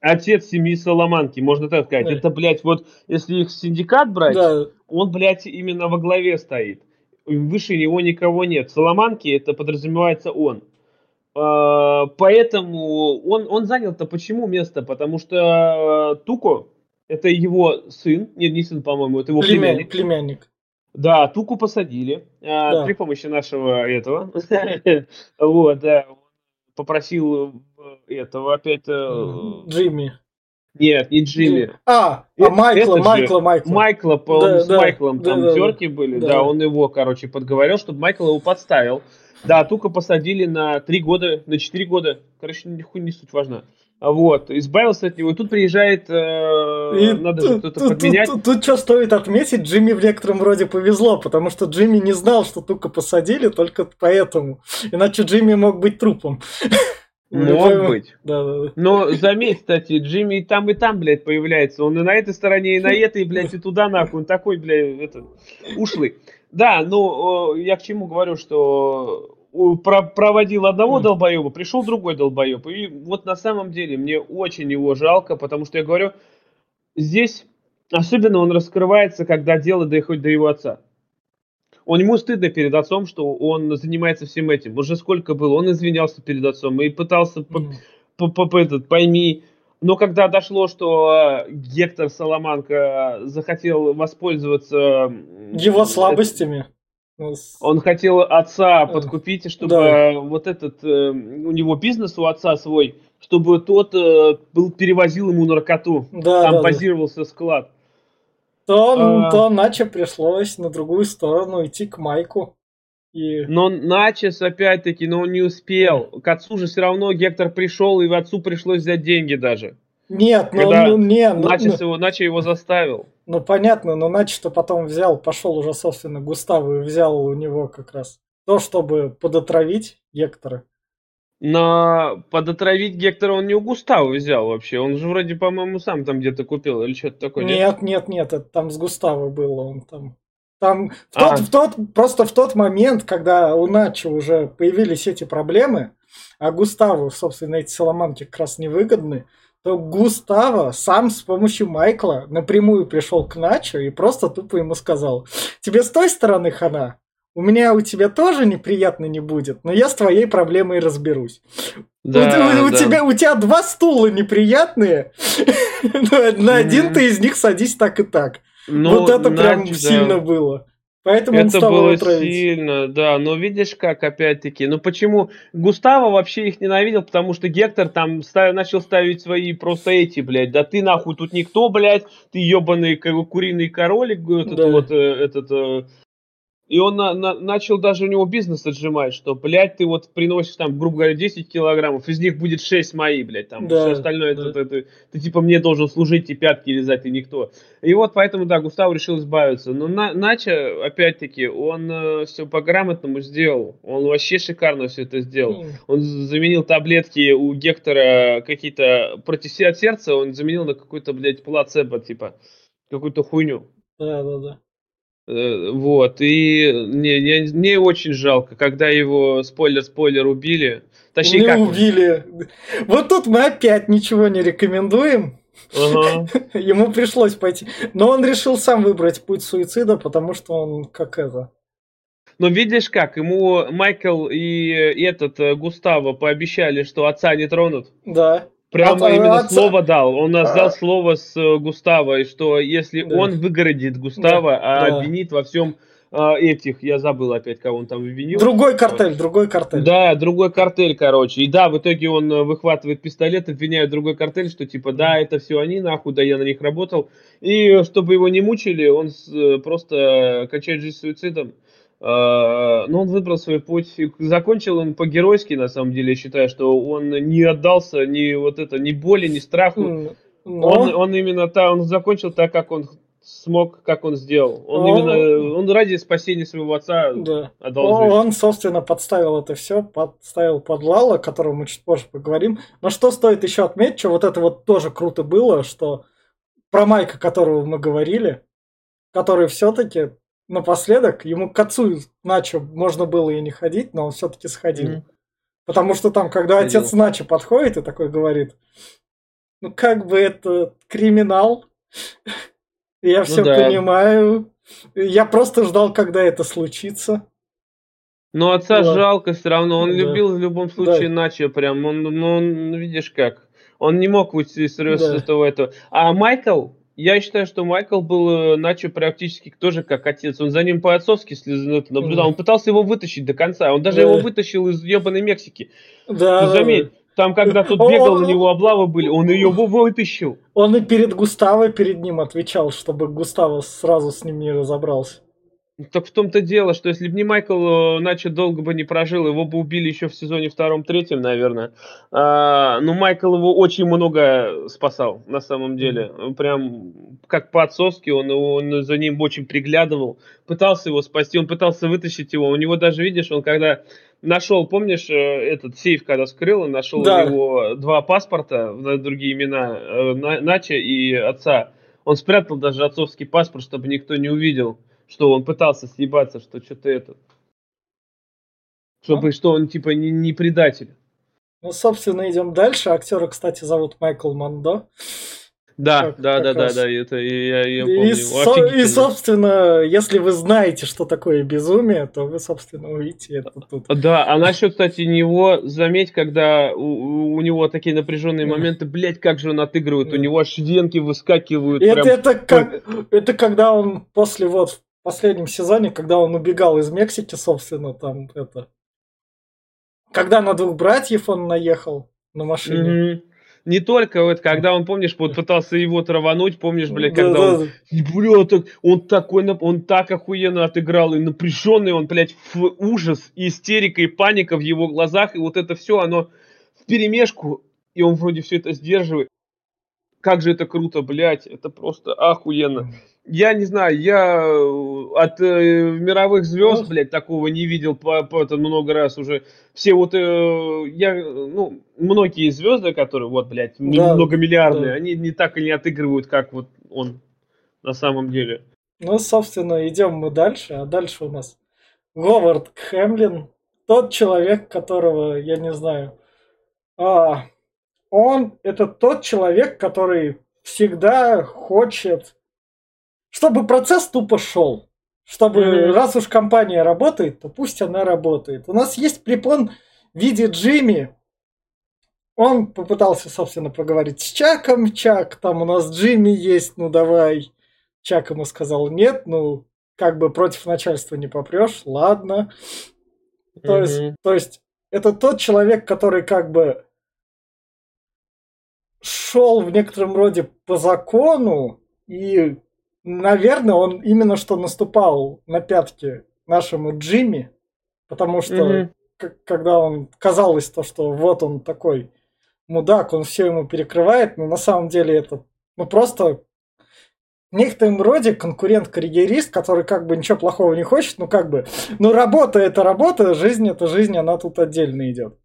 отец семьи Соломанки, можно так сказать. Да. Это, блядь, вот если их синдикат брать, да. он, блядь, именно во главе стоит. Выше него никого нет. Соломанки это подразумевается он. А, поэтому он, он занял-то почему место? Потому что Туко это его сын, нет, не сын, по-моему, это его племянник. Племянник. Да, Туку посадили а, да. при помощи нашего этого. [laughs] вот, да, попросил э, этого опять... Э, Джимми. Нет, не Джимми. А, а Майкла, это Майкла, Майкла. Майкла, по да, с да, Майклом да, там да, терки да, были, да. да, он его, короче, подговорил, чтобы Майкл его подставил. Да, Тука посадили на три года, на четыре года. Короче, нихуя не суть важна. Вот, избавился от него. И тут приезжает, э, и надо же кто-то тут, подменять. Тут, тут, тут что стоит отметить, Джимми в некотором роде повезло, потому что Джимми не знал, что Тука посадили, только поэтому. Иначе Джимми мог быть трупом. [laughs] Мог быть. Да, да, да. Но заметь, кстати, Джимми и там, и там, блядь, появляется. Он и на этой стороне, и на этой, блядь, и туда нахуй. Он такой, блядь, это, ушлый. Да, ну, я к чему говорю, что проводил одного долбоеба, пришел другой долбоеб. И вот на самом деле мне очень его жалко, потому что я говорю, здесь особенно он раскрывается, когда дело доходит до его отца. Он ему стыдно перед отцом, что он занимается всем этим. Уже сколько было, он извинялся перед отцом и пытался mm. по, по, по, этот, пойми. Но когда дошло, что Гектор Соломанка захотел воспользоваться его слабостями. Он хотел отца подкупить, чтобы да. вот этот э, у него бизнес у отца свой, чтобы тот э, был перевозил ему наркоту, да, там да, базировался да. склад. То, а... то Наче пришлось на другую сторону идти к Майку. И... Но Начес опять-таки, но он не успел. К отцу же все равно Гектор пришел, и отцу пришлось взять деньги даже. Нет, ну, ну не, ну, Начес ну, его, Наче его заставил. Ну понятно, но Начи-то потом взял, пошел уже, собственно, Густаву и взял у него как раз то, чтобы подотравить Гектора. Но подотравить Гектора он не у Густава взял вообще. Он же вроде, по-моему, сам там где-то купил или что-то такое. Нет, нет, нет, это там с Густава было. Он там там в тот, а. в тот, просто в тот момент, когда у Начо уже появились эти проблемы, а Густаву, собственно, эти Соломанки как раз невыгодны, то Густаво сам с помощью Майкла напрямую пришел к Начо и просто тупо ему сказал, тебе с той стороны хана, у меня у тебя тоже неприятно не будет, но я с твоей проблемой разберусь. Да, у, у, да. тебя, у тебя два стула неприятные, [laughs] на один ты из них садись так и так. Ну, вот это прям сильно было. Поэтому это было травить. сильно, да. Но видишь, как опять-таки. Ну почему Густаво вообще их ненавидел, потому что Гектор там став, начал ставить свои просто эти, блядь. Да ты нахуй тут никто, блядь. Ты ебаный куриный королик, этот да. вот э, этот э, и он на, на, начал даже у него бизнес отжимать, что, блядь, ты вот приносишь там, грубо говоря, 10 килограммов, из них будет 6 мои, блядь, там, да, все остальное, да. это, это, это, ты типа мне должен служить и пятки лизать, и никто. И вот поэтому, да, Густав решил избавиться. Но на, Нача, опять-таки, он э, все по-грамотному сделал. Он вообще шикарно все это сделал. Mm. Он заменил таблетки у Гектора какие-то против от сердца, он заменил на какой-то, блядь, плацебо, типа, какую-то хуйню. Да, да, да. Э, вот, и мне, мне, мне очень жалко, когда его, спойлер-спойлер, убили. Точнее, не как... убили. Вот тут мы опять ничего не рекомендуем. Ага. [laughs] Ему пришлось пойти. Но он решил сам выбрать путь суицида, потому что он как это... Но видишь как, ему Майкл и этот э, Густаво пообещали, что отца не тронут. Да. Прямо от, именно отца... слово дал. Он нас дал слово с э, Густаво, что если да. он выгородит Густава, да. а да. обвинит во всем а, этих, я забыл опять, кого он там обвинил. Другой картель, другой картель. Да, другой картель, короче. И да, в итоге он э, выхватывает пистолет, обвиняет другой картель, что типа, да, это все они, нахуй, да, я на них работал. И чтобы его не мучили, он э, просто качает жизнь суицидом. А, но он выбрал свой путь. Закончил он по-геройски, на самом деле, я считаю, что он не отдался ни вот это, ни боли, ни страху. Но... Он, он именно так, он закончил так, как он смог, как он сделал. Он, он именно, он ради спасения своего отца да. отдал он, Он, собственно, подставил это все, подставил под Лала, о котором мы чуть позже поговорим. Но что стоит еще отметить, что вот это вот тоже круто было, что про Майка, которого мы говорили, который все-таки напоследок ему к отцу Начо можно было и не ходить, но он все-таки сходил. Mm-hmm. Потому что там, когда Ходил. отец Начо подходит и такой говорит, ну как бы это криминал, [laughs] я все ну, да. понимаю, я просто ждал, когда это случится. Но отца вот. жалко все равно, он да. любил в любом случае да. Начо прям, он, ну, он, видишь как, он не мог уйти с да. этого этого. А Майкл, я считаю, что Майкл был э, Начо практически тоже как отец. Он за ним по-отцовски наблюдал. Он пытался его вытащить до конца. Он даже да. его вытащил из ебаной Мексики. Да. заметь, там, когда тут бегал, он, на него облавы были, он ее вытащил. Он и перед Густаво перед ним отвечал, чтобы Густаво сразу с ним не разобрался. Так в том-то дело, что если бы не Майкл, иначе долго бы не прожил, его бы убили еще в сезоне втором-третьем, наверное. А, но Майкл его очень много спасал, на самом деле. Прям как по-отцовски, он, он за ним очень приглядывал, пытался его спасти, он пытался вытащить его. У него даже, видишь, он когда нашел, помнишь, э, этот сейф, когда скрыл, он нашел да. у него два паспорта, другие имена, э, Нача и отца. Он спрятал даже отцовский паспорт, чтобы никто не увидел что он пытался съебаться, что что-то это. Чтобы, ну, что он типа не, не предатель. Ну, собственно, идем дальше. Актера, кстати, зовут Майкл Мандо. Да, как, да, как да, раз. да, да, это я, я помню. И, со, и, собственно, если вы знаете, что такое безумие, то вы, собственно, увидите это тут. Да, а насчет, кстати, него, заметь, когда у, у него такие напряженные моменты, блять, как же он отыгрывает, у него аж венки выскакивают. Это, прям... это, как, это когда он после вот последнем сезоне, когда он убегал из Мексики, собственно, там это... Когда на двух братьев он наехал на машине. Mm-hmm. Не только вот, когда он, помнишь, вот пытался его травануть, помнишь, блядь, когда да, он, да. бля, так, он такой, он так охуенно отыграл, и напряженный он, блядь, в ужас, и истерика, и паника в его глазах, и вот это все, оно в перемешку, и он вроде все это сдерживает. Как же это круто, блядь, это просто охуенно. Я не знаю, я э, от э, мировых звезд, ну, блядь, такого не видел по, по это много раз уже. Все вот, э, я, ну, многие звезды, которые, вот, блядь, да, многомиллиардные, да. они не так и не отыгрывают, как вот он на самом деле. Ну, собственно, идем мы дальше, а дальше у нас Говард Хэмлин, тот человек, которого, я не знаю, а, он это тот человек, который всегда хочет чтобы процесс тупо шел. Чтобы mm-hmm. раз уж компания работает, то пусть она работает. У нас есть препон в виде Джимми. Он попытался, собственно, поговорить с Чаком. Чак, там у нас Джимми есть, ну давай. Чак ему сказал нет, ну как бы против начальства не попрешь, ладно. То, mm-hmm. есть, то есть это тот человек, который как бы шел в некотором роде по закону и наверное, он именно что наступал на пятки нашему Джимми, потому что mm-hmm. когда он казалось то, что вот он такой мудак, он все ему перекрывает, но на самом деле это ну просто в некотором роде конкурент-карьерист, который как бы ничего плохого не хочет, ну как бы, ну работа это работа, жизнь это жизнь, она тут отдельно идет.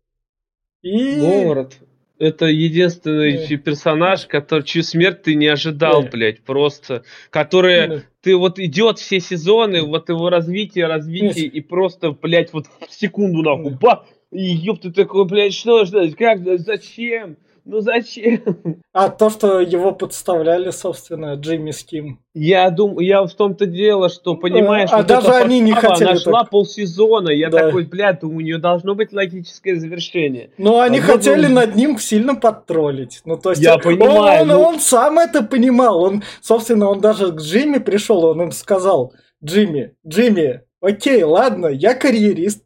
И... Город. Это единственный yeah. персонаж, который, чью смерть ты не ожидал, yeah. блядь, просто. Который, yeah. ты вот идет все сезоны, вот его развитие, развитие, yeah. и просто, блядь, вот в секунду нахуй, ба, и ёб ты такой, блядь, что, что, как, зачем? Ну зачем? А то, что его подставляли, собственно, Джимми Ским. Я думаю, я в том-то дело, что понимаешь, а вот даже они не хотели. Она шла так... полсезона, я да. такой, блядь, у нее должно быть логическое завершение. Ну, они а хотели был... над ним сильно подтроллить. Ну, то есть, я он, понимаю. Он, ну... он сам это понимал. Он, собственно, он даже к Джимми пришел, он им сказал, Джимми, Джимми, окей, ладно, я карьерист,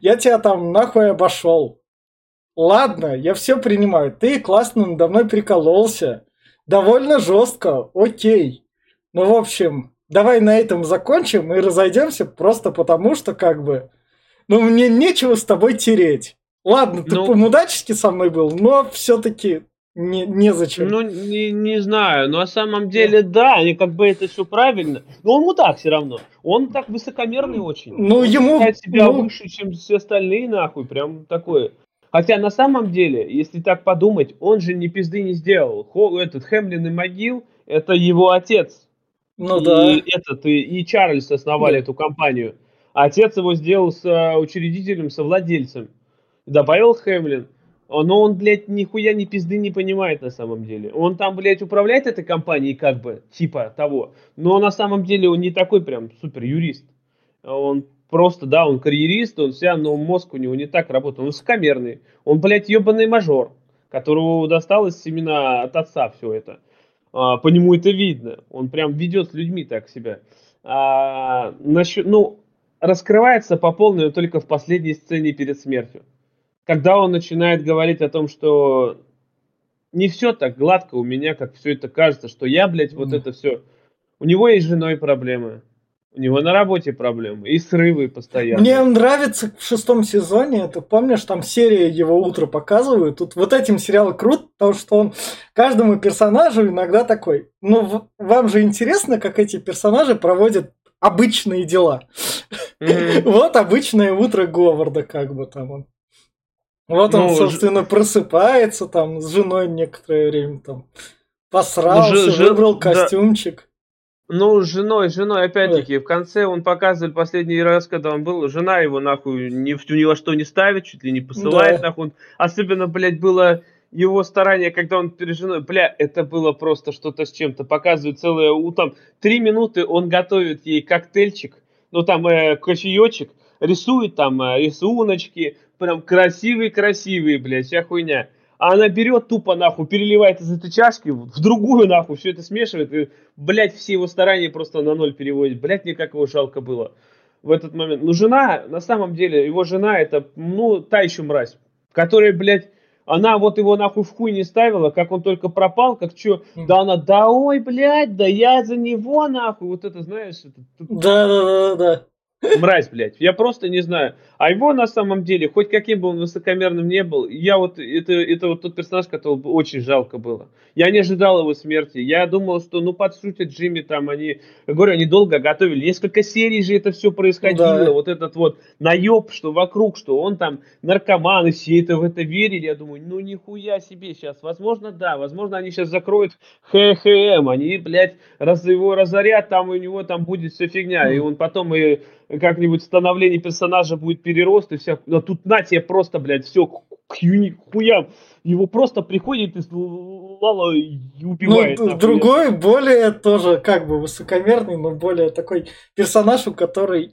я тебя там нахуй обошел. Ладно, я все принимаю. Ты классно надо мной прикололся. Довольно жестко, окей. Ну, в общем, давай на этом закончим и разойдемся просто потому, что как бы... Ну, мне нечего с тобой тереть. Ладно, ты ну, по-мудачески со мной был, но все-таки не, незачем. Ну, не, не знаю, но на самом деле, да, они как бы это все правильно. Но он мудак все равно. Он так высокомерный очень. Ну, он ему... себя ну... выше, чем все остальные, нахуй. Прям такое. Хотя на самом деле, если так подумать, он же ни пизды не сделал. Хо, этот Хемлин и Могил, это его отец. Ну и да. Этот, и, и Чарльз основали да. эту компанию. А отец его сделал с учредителем, совладельцем. Добавил Хемлин. Но он, блядь, нихуя ни пизды не понимает на самом деле. Он там, блядь, управляет этой компанией как бы, типа того. Но на самом деле он не такой прям супер юрист. Он просто, да, он карьерист, он вся, но мозг у него не так работает. Он высокомерный. Он, блядь, ебаный мажор, которого досталось именно от отца все это. А, по нему это видно. Он прям ведет с людьми так себя. А, насчет, ну, раскрывается по полной только в последней сцене перед смертью. Когда он начинает говорить о том, что не все так гладко у меня, как все это кажется, что я, блядь, вот это все. У него есть с женой проблемы. У него на работе проблемы и срывы постоянно. Мне нравится в шестом сезоне, ты помнишь, там серия его утро показывают. Тут вот этим сериал крут, потому что он каждому персонажу иногда такой. Ну, вам же интересно, как эти персонажи проводят обычные дела. [laughs] Вот обычное утро Говарда, как бы там он. Вот он, ну, собственно, просыпается там с женой некоторое время там посрался, выбрал костюмчик. Ну, с женой, с женой, опять-таки, в конце он показывает последний раз, когда он был, жена его нахуй ни, ни во что не ставит, чуть ли не посылает да. нахуй. Особенно, блядь, было его старание, когда он перед женой, бля, это было просто что-то с чем-то. Показывает целое, у там, три минуты он готовит ей коктейльчик, ну там э, кофеечек, рисует там э, рисуночки, прям красивые-красивые, блядь, вся хуйня. А она берет тупо нахуй, переливает из этой чашки в другую нахуй, все это смешивает, и, блядь, все его старания просто на ноль переводит. Блядь, мне как его жалко было в этот момент. Ну, жена, на самом деле, его жена, это, ну, та еще мразь, которая, блядь, она вот его нахуй в хуй не ставила, как он только пропал, как что, да она, да ой, блядь, да я за него нахуй, вот это знаешь. Это... Да, да, да, да. Мразь, блядь. Я просто не знаю. А его на самом деле, хоть каким бы он высокомерным не был, я вот, это, это вот тот персонаж, которого очень жалко было. Я не ожидал его смерти. Я думал, что, ну, подшутят Джимми там, они, я говорю, они долго готовили. Несколько серий же это все происходило. Да. Вот этот вот наеб, что вокруг, что он там наркоман, и все это в это верили. Я думаю, ну, нихуя себе сейчас. Возможно, да. Возможно, они сейчас закроют ХХМ. Они, блядь, раз его разорят, там у него там будет все фигня. И он потом и как-нибудь становление персонажа будет перерост и вся... А тут на тебе просто, блядь, все к хуям. Его просто приходит и Лала и убивает. Ну, другой, более тоже как бы высокомерный, но более такой персонаж, у который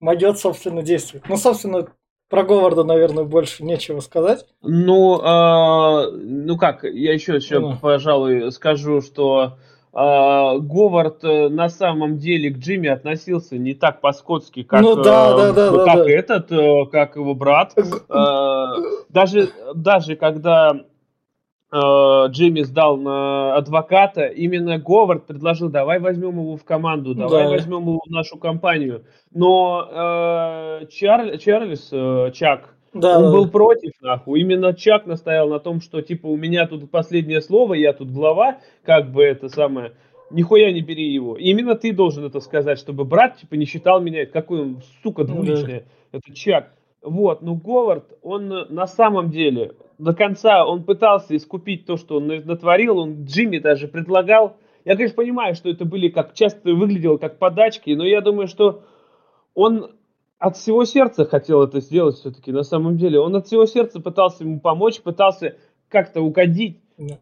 могет, собственно, действовать. Ну, собственно, про Говарда, наверное, больше нечего сказать. Ну, э, ну как, я еще, еще ну. пожалуй, скажу, что а, Говард э, на самом деле к Джимми относился не так по-скотски, как, ну, да, да, да, как да, этот, э, как его брат. А, даже, даже когда Джимми сдал на адвоката, именно Говард предложил, давай возьмем его в команду, давай да. возьмем его в нашу компанию. Но э, Чар, Чарльз, Чак, да, он да. был против, нахуй. Именно Чак настоял на том, что, типа, у меня тут последнее слово, я тут глава, как бы это самое. Нихуя не бери его. И именно ты должен это сказать, чтобы брат, типа, не считал меня, какой он, сука, двуличная. Да. Это Чак. Вот, ну Говард, он на самом деле до конца, он пытался искупить то, что он натворил, он Джимми даже предлагал. Я, конечно, понимаю, что это были как часто выглядело как подачки, но я думаю, что он от всего сердца хотел это сделать все-таки, на самом деле. Он от всего сердца пытался ему помочь, пытался как-то угодить.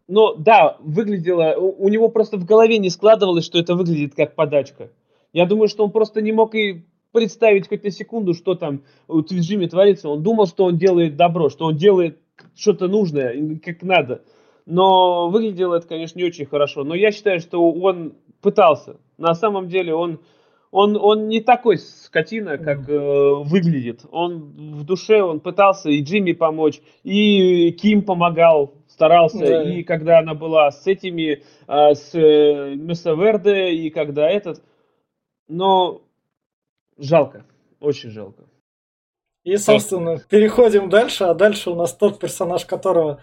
Но да, выглядело, у, у него просто в голове не складывалось, что это выглядит как подачка. Я думаю, что он просто не мог и представить хоть на секунду, что там в Джимми творится. Он думал, что он делает добро, что он делает что-то нужное, как надо. Но выглядело это, конечно, не очень хорошо. Но я считаю, что он пытался. На самом деле он он, он не такой скотина, как э, выглядит. Он в душе, он пытался и Джимми помочь, и Ким помогал, старался. Да. И когда она была с этими, э, с э, Мессаверде, и когда этот. Но жалко, очень жалко. И, собственно, переходим дальше, а дальше у нас тот персонаж, которого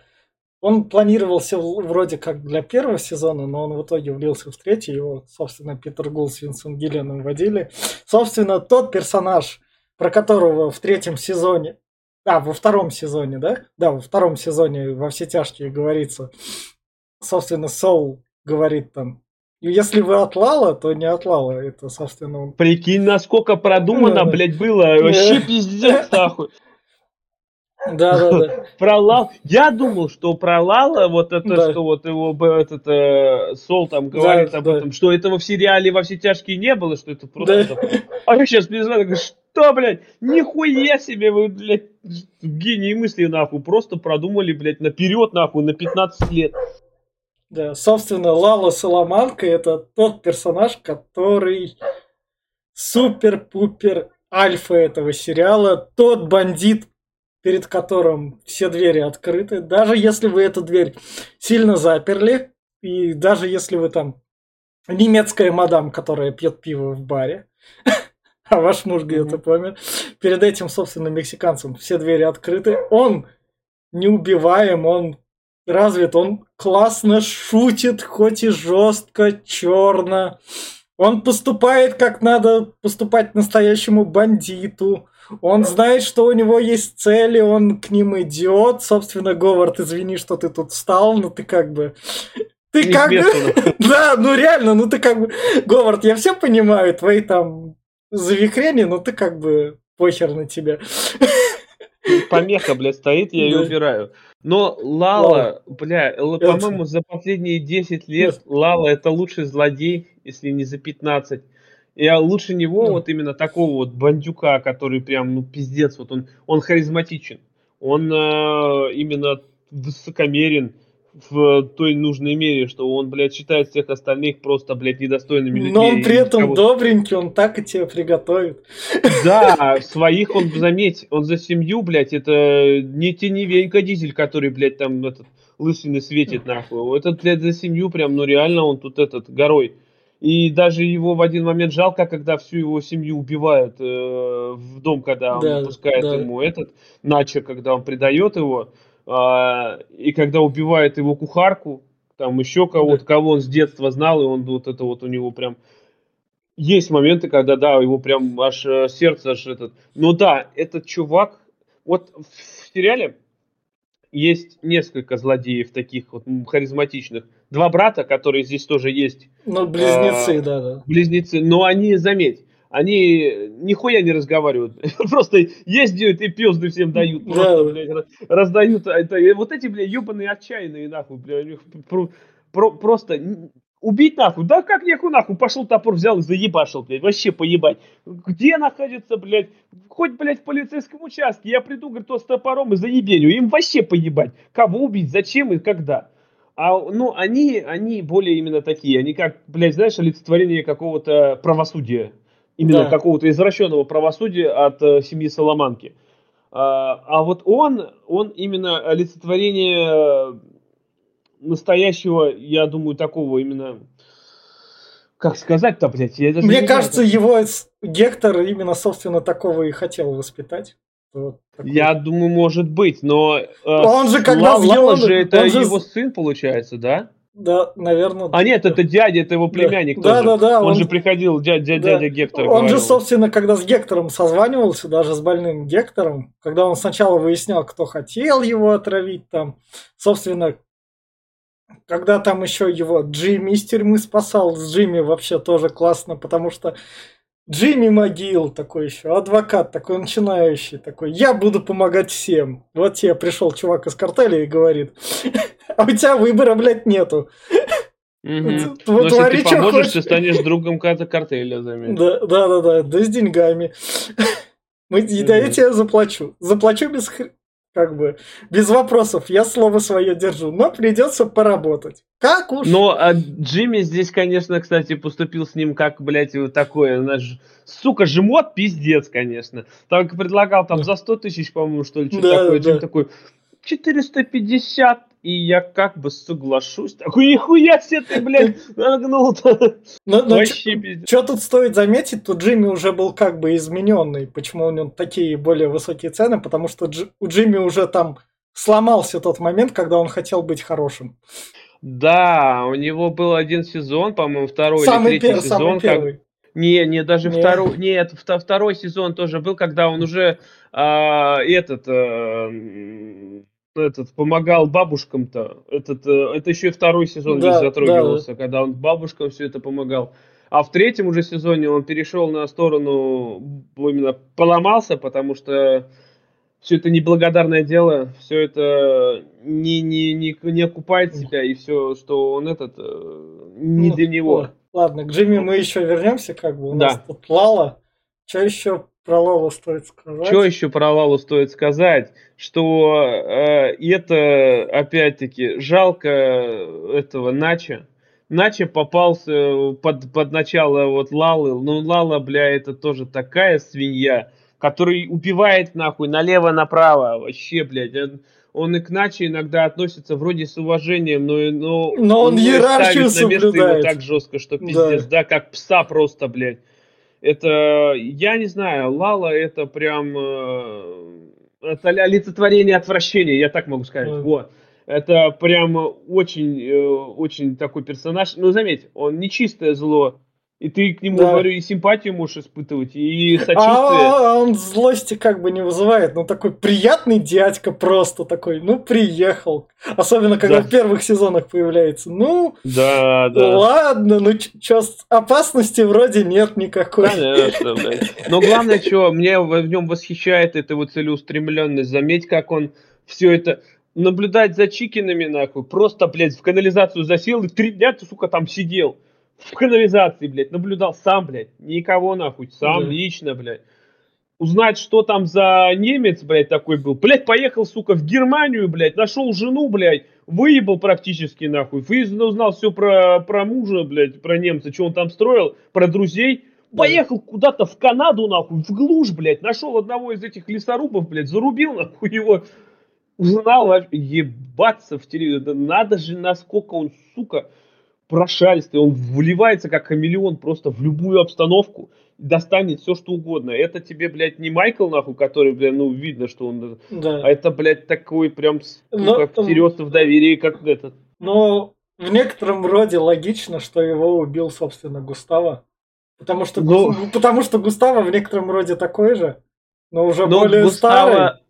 он планировался вроде как для первого сезона, но он в итоге влился в третий. Его, собственно, Питер Гул с Винсент Гиллианом водили. Собственно, тот персонаж, про которого в третьем сезоне, а, во втором сезоне, да? Да, во втором сезоне во все тяжкие говорится. Собственно, Соул говорит там, если вы от Лала, то не от Лала. Это, собственно, он... Прикинь, насколько продумано, блядь, было. Вообще пиздец, нахуй. Да, да, да. Про Лал. Я думал, что про Лала, вот это, да. что вот его этот э, Сол там говорит да, об да. этом, что этого в сериале во все тяжкие не было, что это просто. Да. А я сейчас признаю, что, блядь, нихуя себе вы, блядь, гении мысли, нахуй, просто продумали, блядь, наперед, нахуй, на 15 лет. Да, собственно, Лала Соломанка это тот персонаж, который супер-пупер альфа этого сериала, тот бандит, перед которым все двери открыты, даже если вы эту дверь сильно заперли, и даже если вы там немецкая мадам, которая пьет пиво в баре, [laughs] а ваш муж где-то помер, перед этим, собственно, мексиканцем все двери открыты, он неубиваем, он развит, он классно шутит, хоть и жестко, черно. Он поступает, как надо поступать настоящему бандиту. Он знает, что у него есть цели, он к ним идет. Собственно, Говард, извини, что ты тут встал, но ты как бы... Ты как бы... [laughs] Да, ну реально, ну ты как бы... Говард, я все понимаю, твои там завихрения, но ты как бы похер на тебя. Помеха, блядь, стоит, я ее убираю. Но Лала, бля, по-моему, за последние 10 лет Лала это лучший злодей, если не за 15. Я лучше него, вот именно такого вот бандюка, который прям, ну, пиздец, вот он, он харизматичен. Он э, именно высокомерен в той нужной мере, что он, блядь, считает всех остальных просто, блядь, недостойными людьми. Но он при этом кого... добренький, он так и тебе приготовит. Да, [laughs] своих он, заметь, он за семью, блядь, это не теневенька дизель, который, блядь, там этот лысины светит, нахуй. Этот, блядь, за семью прям, ну, реально он тут этот, горой. И даже его в один момент жалко, когда всю его семью убивают э, в дом, когда Да, он пускает да. ему этот Начо, когда он предает его, а, и когда убивает его кухарку, там еще кого-то, кого он с детства знал, и он вот это вот у него прям есть моменты, когда да, его прям аж э, сердце аж этот. Но да, этот чувак, вот в сериале есть несколько злодеев таких вот харизматичных. Два брата, которые здесь тоже есть, Ну, близнецы, А, да, да. близнецы, но они, заметь, они нихуя не разговаривают. [laughs] Просто ездят и пизды всем дают. Просто, Да. блядь, раздают. Это, и вот эти, бля, ебаные отчаянные, нахуй, бля, у них про- про- просто убить нахуй. Да как нехуй нахуй, пошел топор взял и заебашил, блядь, вообще поебать. Где находится, блядь, хоть, блядь, в полицейском участке, я приду, говорит, то с топором и заебеню. Им вообще поебать. Кого убить, зачем и когда. А, ну, они, они более именно такие, они как, блядь, знаешь, олицетворение какого-то правосудия. Именно Да. какого-то извращенного правосудия от э, семьи Соломанки. А, а вот он, он именно олицетворение э, настоящего, я думаю, такого именно... Как сказать-то, блядь? Я Мне не знаю, кажется, как- его Гектор именно, собственно, такого и хотел воспитать. Вот такой. Я думаю, может быть, но... э, Он же когда Ла- Лала он- же это он же его сын, получается, да? Да, наверное. А нет, это дядя, это его племянник Да, тоже. да, да, Он, он- же приходил, дядя, дядя, Да. дядя Гектор. Он же, говорил. собственно, когда с Гектором созванивался, даже с больным Гектором, когда он сначала выяснял, кто хотел его отравить, там, собственно, когда там еще его Джимми из тюрьмы спасал, с Джимми вообще тоже классно, потому что Джимми Могил такой еще, адвокат такой начинающий, такой, я буду помогать всем. Вот тебе пришел чувак из картеля и говорит, а у тебя выбора, блядь, нету. Мгм. Вот Но если твори, ты чё поможешь, хочешь. ты станешь другом кар- картеля, заметь. Да, да, да, да, да с деньгами. [laughs] Мы, да, я тебе заплачу. Заплачу без хр- как бы без вопросов. Я слово свое держу, но придется поработать. Как уж. Но а Джимми здесь, конечно, кстати, поступил с ним как, блядь, вот такое, наш, сука, жмот, пиздец, конечно. Так предлагал там за 100 тысяч, по-моему, что ли, что-то Да, такое. Да. такой, 450, и я как бы соглашусь. Такой, нихуя себе ты, блядь, [laughs] нагнул-то. но, но Вообще пиздец. что тут стоит заметить, то Джимми уже был как бы измененный. Почему у него такие более высокие цены? Потому что Дж- у Джимми уже там сломался тот момент, когда он хотел быть хорошим. Да, у него был один сезон, по-моему, второй самый или третий сезон. самый как- первый. Не, не, даже Не. второй, нет, вто- второй сезон тоже был, когда он уже а, этот, м, этот помогал бабушкам-то. Этот, э, это еще и второй сезон Да, да, затрагивался, когда он бабушкам все это помогал. А в третьем уже сезоне он перешел на сторону, именно поломался, потому что все это неблагодарное дело, все это не, не, не, не окупает себя, и все, что он этот, э, не Ну, для него. Ладно, к Джимми мы еще вернемся, как бы у Да. нас тут Лала. Что еще про Лалу стоит сказать? Что еще про Лалу стоит сказать? Что э, это, опять-таки, жалко этого Нача. Нача попался под, под начало вот Лалы. Ну, Лала, бля, это тоже такая свинья, который убивает нахуй налево-направо. Вообще, блядь. Он, он и к Наче иногда относится вроде с уважением, но, но, Но он не иерархию ставит на место его соблюдает. так жестко, что пиздец, да, как пса просто, блядь. Это, я не знаю, Лала это прям э, это олицетворение отвращения, я так могу сказать. Да. Вот. Это прям очень, э, очень такой персонаж. Ну, заметь, он не чистое зло. И ты к нему, Да. говорю, и симпатию можешь испытывать, и сочувствие. А он злости как бы не вызывает. Ну, такой приятный дядька просто такой. Ну, приехал. Особенно, когда Да. в первых сезонах появляется. Ну, Да, да. ладно, ну, что, опасности вроде нет никакой. Конечно, блядь. Но главное, что мне в в нем восхищает, это его целеустремленность. Заметь, как он все это наблюдать за чикинами, нахуй. Просто, блядь, в канализацию засел и три дня, ты, сука, там сидел. В канализации, блядь, наблюдал сам, блядь. Никого, нахуй, сам Да. лично, блядь. Узнать, что там за немец, блядь, такой был. Блядь, поехал, сука, в Германию, блядь, нашел жену, блядь, выебал практически, нахуй. Выяснил, узнал все про, про мужа, блядь, про немца, что он там строил, про друзей. Поехал куда-то в Канаду, нахуй, в глушь, блядь, нашел одного из этих лесорубов, блядь, зарубил, нахуй, его. Узнал, вообще, ебаться в телевизор. Надо же, насколько он, сука, прошалистый, он вливается как хамелеон просто в любую обстановку, достанет все что угодно. Это тебе, блядь, не Майкл, нахуй, который, блядь, ну, видно, что он... Да. А это, блядь, такой прям, Но, как втерется в доверие, как этот. Но в некотором роде логично, что его убил, собственно, Густава. Потому что, ну, [laughs] потому что Густава в некотором роде такой же, но уже но более Густава, старый.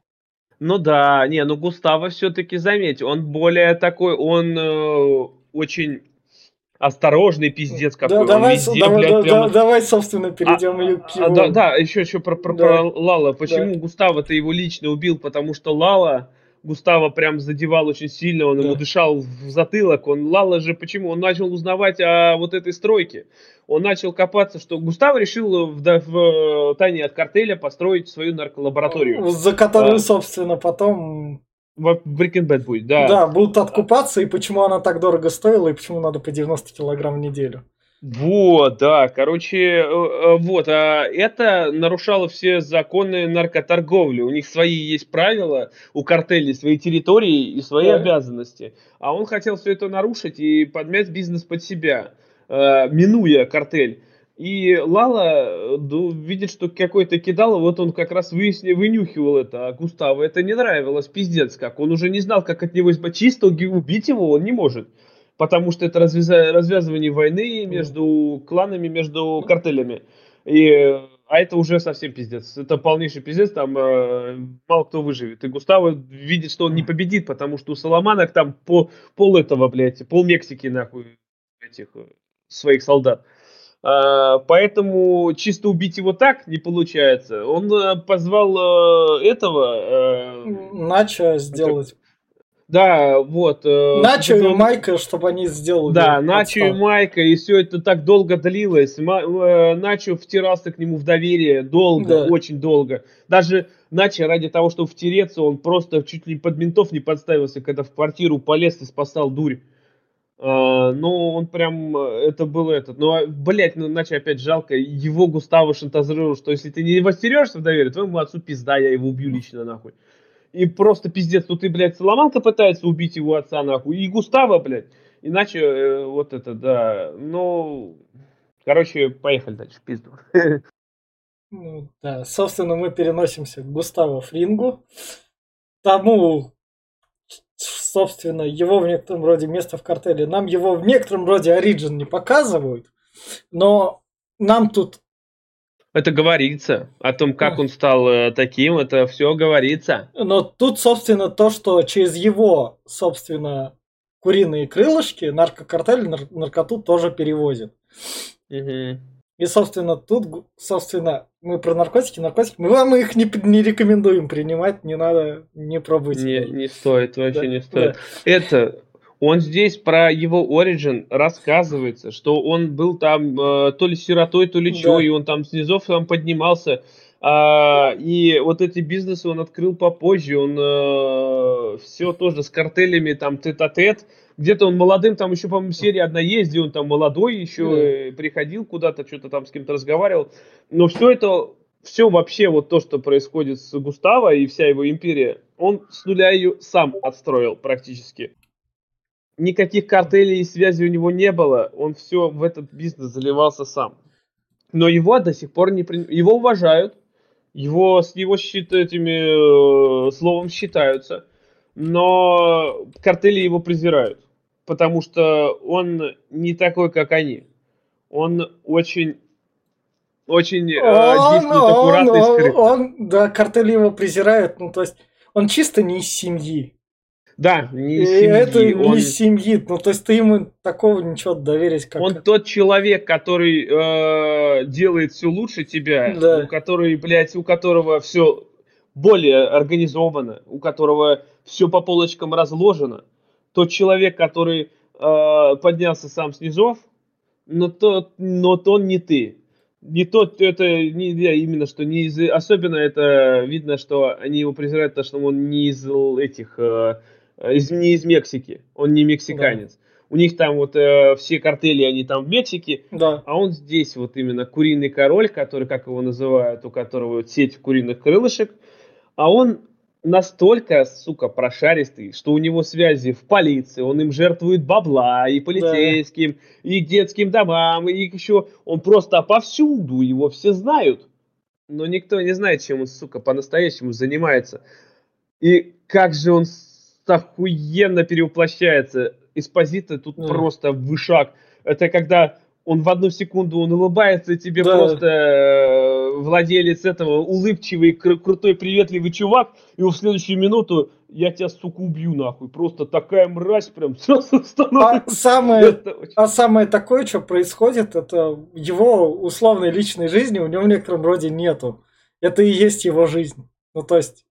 Ну да, не, ну Густава все-таки, заметь, он более такой, он э, очень осторожный пиздец какой. Да, давай, везде, давай, блядь, да, прямо... давай, собственно, перейдем а, к его... А, да, да, еще, еще про, про, да. про Лала. Почему да. Густава-то его лично убил? Потому что Лала Густава прям задевал очень сильно, он да. ему дышал в затылок. Он Лала же почему? Он начал узнавать о вот этой стройке. Он начал копаться, что Густав решил в, в, в тайне от картеля построить свою нарколабораторию. За которую, а, собственно, потом Bad будет, да. Да, будут откупаться, и почему она так дорого стоила, и почему надо по 90 килограмм в неделю. Вот, да, короче, э, э, вот, а это нарушало все законы наркоторговли. У них свои есть правила, у картелей свои территории и свои да. обязанности. А он хотел все это нарушить и подмять бизнес под себя, э, минуя картель. И Лала ну, видит, что какой-то кидал, вот он как раз выясни, вынюхивал это, а Густаву это не нравилось, пиздец как. Он уже не знал, как от него избавиться. Чисто убить его он не может. Потому что это развяза- развязывание войны между кланами, между картелями. И, а это уже совсем пиздец. Это полнейший пиздец, там э, мало кто выживет. И Густаво видит, что он не победит, потому что у Соломанок там по, пол этого, блядь, пол Мексики, нахуй, этих э, своих солдат. А, поэтому чисто убить его так не получается. Он э, позвал э, этого... Э, Начо сделать. Да, вот. Начо и Майка, чтобы они сделали. Да, Начо и Майка, и все это так долго длилось. Начо втирался к нему в доверие долго, да. очень долго. Даже Начо ради того, чтобы втереться, он просто чуть ли под ментов не подставился, когда в квартиру полез и спасал дурь. Uh, ну, он прям, э, это было этот, ну, а, блять, ну, иначе опять жалко, его Густаво шантажировал, что если ты не востерешься в доверие, твоему отцу пизда, я его убью лично, нахуй. И просто пиздец, тут и, блядь, Соломанка пытается убить его отца, нахуй, и Густаво, блядь, иначе э, вот это, да, ну, короче, поехали дальше, пизду. [laughs] Ну, да, собственно, мы переносимся к Густаво Фрингу, тому, собственно, его в некотором роде место в картеле. Нам его в некотором роде Origin не показывают, но нам тут... Это говорится. О том, как он стал э, таким, это все говорится. Но тут, собственно, то, что через его, собственно, куриные крылышки наркокартель нар- наркоту тоже перевозит. Угу. И, собственно, тут, собственно, мы про наркотики, наркотики, мы вам их не, не рекомендуем принимать, не надо, не пробуйте. Не, не стоит, вообще да, не стоит. Да. Это, он здесь про его origin рассказывается, что он был там э, то ли сиротой, то ли да. что, и он там снизов там поднимался. А, и вот эти бизнесы он открыл попозже, он э, все тоже с картелями там тет-а-тет, -тет, где-то он молодым, там еще, по-моему, серия одна есть, где он там молодой еще mm. приходил куда-то, что-то там с кем-то разговаривал. Но все это, все вообще вот то, что происходит с Густаво и вся его империя, он с нуля ее сам отстроил практически. Никаких картелей и связей у него не было, он все в этот бизнес заливался сам. Но его до сих пор не при... Его уважают, его с его счит этими э, словом считаются, но картели его презирают потому что он не такой, как они. Он очень очень э, он, действует аккуратно он, и скрытно. Он, да, картели его презирают, ну то есть он чисто не из семьи. Да, не из семьи. Это он... не из семьи, ну то есть ты ему такого ничего доверить как... Он тот человек, который э, делает все лучше тебя, да. у который, блядь, у которого все более организовано, у которого все по полочкам разложено тот человек, который э, поднялся сам с низов, но тот, но то не ты. Не тот, это не я именно что не из, особенно это видно, что они его презирают, потому что он не из этих, э, из, не из Мексики, он не мексиканец. Да. У них там вот э, все картели, они там в Мексике, да. а он здесь вот именно куриный король, который, как его называют, у которого вот сеть куриных крылышек, а он настолько, сука, прошаристый, что у него связи в полиции, он им жертвует бабла, и полицейским, да. и детским домам, и еще он просто повсюду, его все знают. Но никто не знает, чем он, сука, по-настоящему занимается. И как же он охуенно перевоплощается. Эспозита тут да. просто вышаг. Это когда он в одну секунду он улыбается, и тебе да. просто э, владелец этого улыбчивый, кру- крутой, приветливый чувак, и в следующую минуту я тебя, сука, убью нахуй. Просто такая мразь прям [laughs] сразу становится. А самое, а самое такое, что происходит, это его условной личной жизни у него в некотором роде нету. Это и есть его жизнь. Ну, то есть,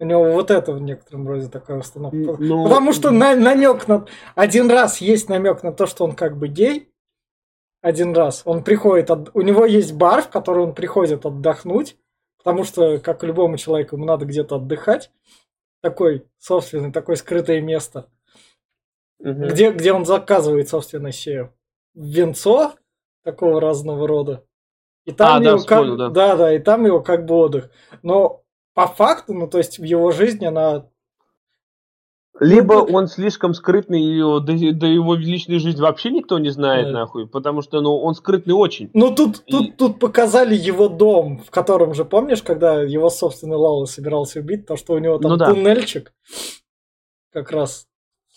у него вот это в некотором роде такая установка. Ну, Потому что на, намек на... Один раз есть намек на то, что он как бы гей, один раз. Он приходит, от... у него есть бар, в который он приходит отдохнуть, потому что, как любому человеку, ему надо где-то отдыхать. Такой собственный, такое скрытое место, угу. где, где он заказывает, собственно, себе венцо такого разного рода. И там а, его да, вспомнил, как... да. да, да, и там его как бы отдых. Но по факту, ну то есть в его жизни она либо ну, он слишком скрытный, и до, до его личной жизни вообще никто не знает, да. нахуй, потому что, ну, он скрытный очень. Ну, тут, и... тут, тут показали его дом, в котором же, помнишь, когда его собственный Лала собирался убить, то, что у него там ну, да. туннельчик, как раз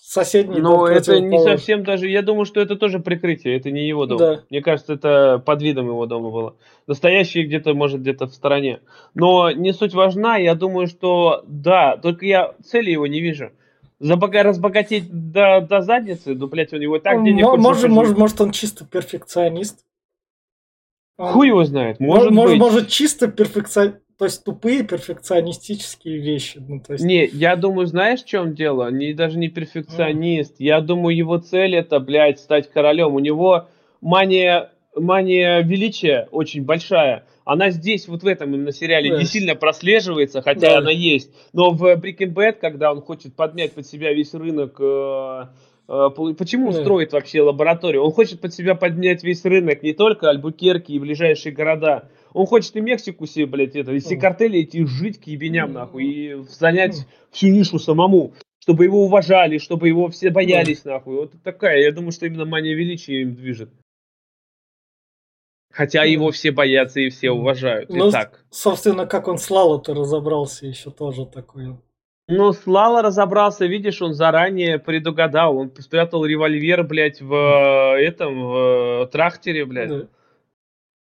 соседний Но это не совсем даже, я думаю, что это тоже прикрытие, это не его дом. Да. Мне кажется, это под видом его дома было. Настоящий где-то, может, где-то в стороне. Но не суть важна, я думаю, что да, только я цели его не вижу. Забога разбогатеть до, до задницы, ну, блядь, у него так денег... Может, может, может, он чисто перфекционист. Хуй его знает, может, может быть. Может, чисто перфекционист, то есть тупые перфекционистические вещи. Ну, то есть... Не, я думаю, знаешь, в чем дело? Не, даже не перфекционист. Mm. Я думаю, его цель это, блядь, стать королем. У него мания, мания величия очень большая она здесь, вот в этом именно сериале, да. не сильно прослеживается, хотя да. она есть. Но в Breaking Bad, когда он хочет подмять под себя весь рынок, э, э, почему он строит вообще лабораторию? Он хочет под себя поднять весь рынок, не только Альбукерки и ближайшие города. Он хочет и Мексику себе, блядь, это, и все картели эти жить к ебеням, нахуй, и занять всю нишу самому чтобы его уважали, чтобы его все боялись, нахуй. Вот такая, я думаю, что именно мания величия им движет. Хотя его все боятся и все уважают. Ну, так. собственно, как он с Лало-то разобрался еще тоже такой. Ну, с Лало разобрался, видишь, он заранее предугадал. Он спрятал револьвер, блядь, в этом, в трахтере, блядь. Да.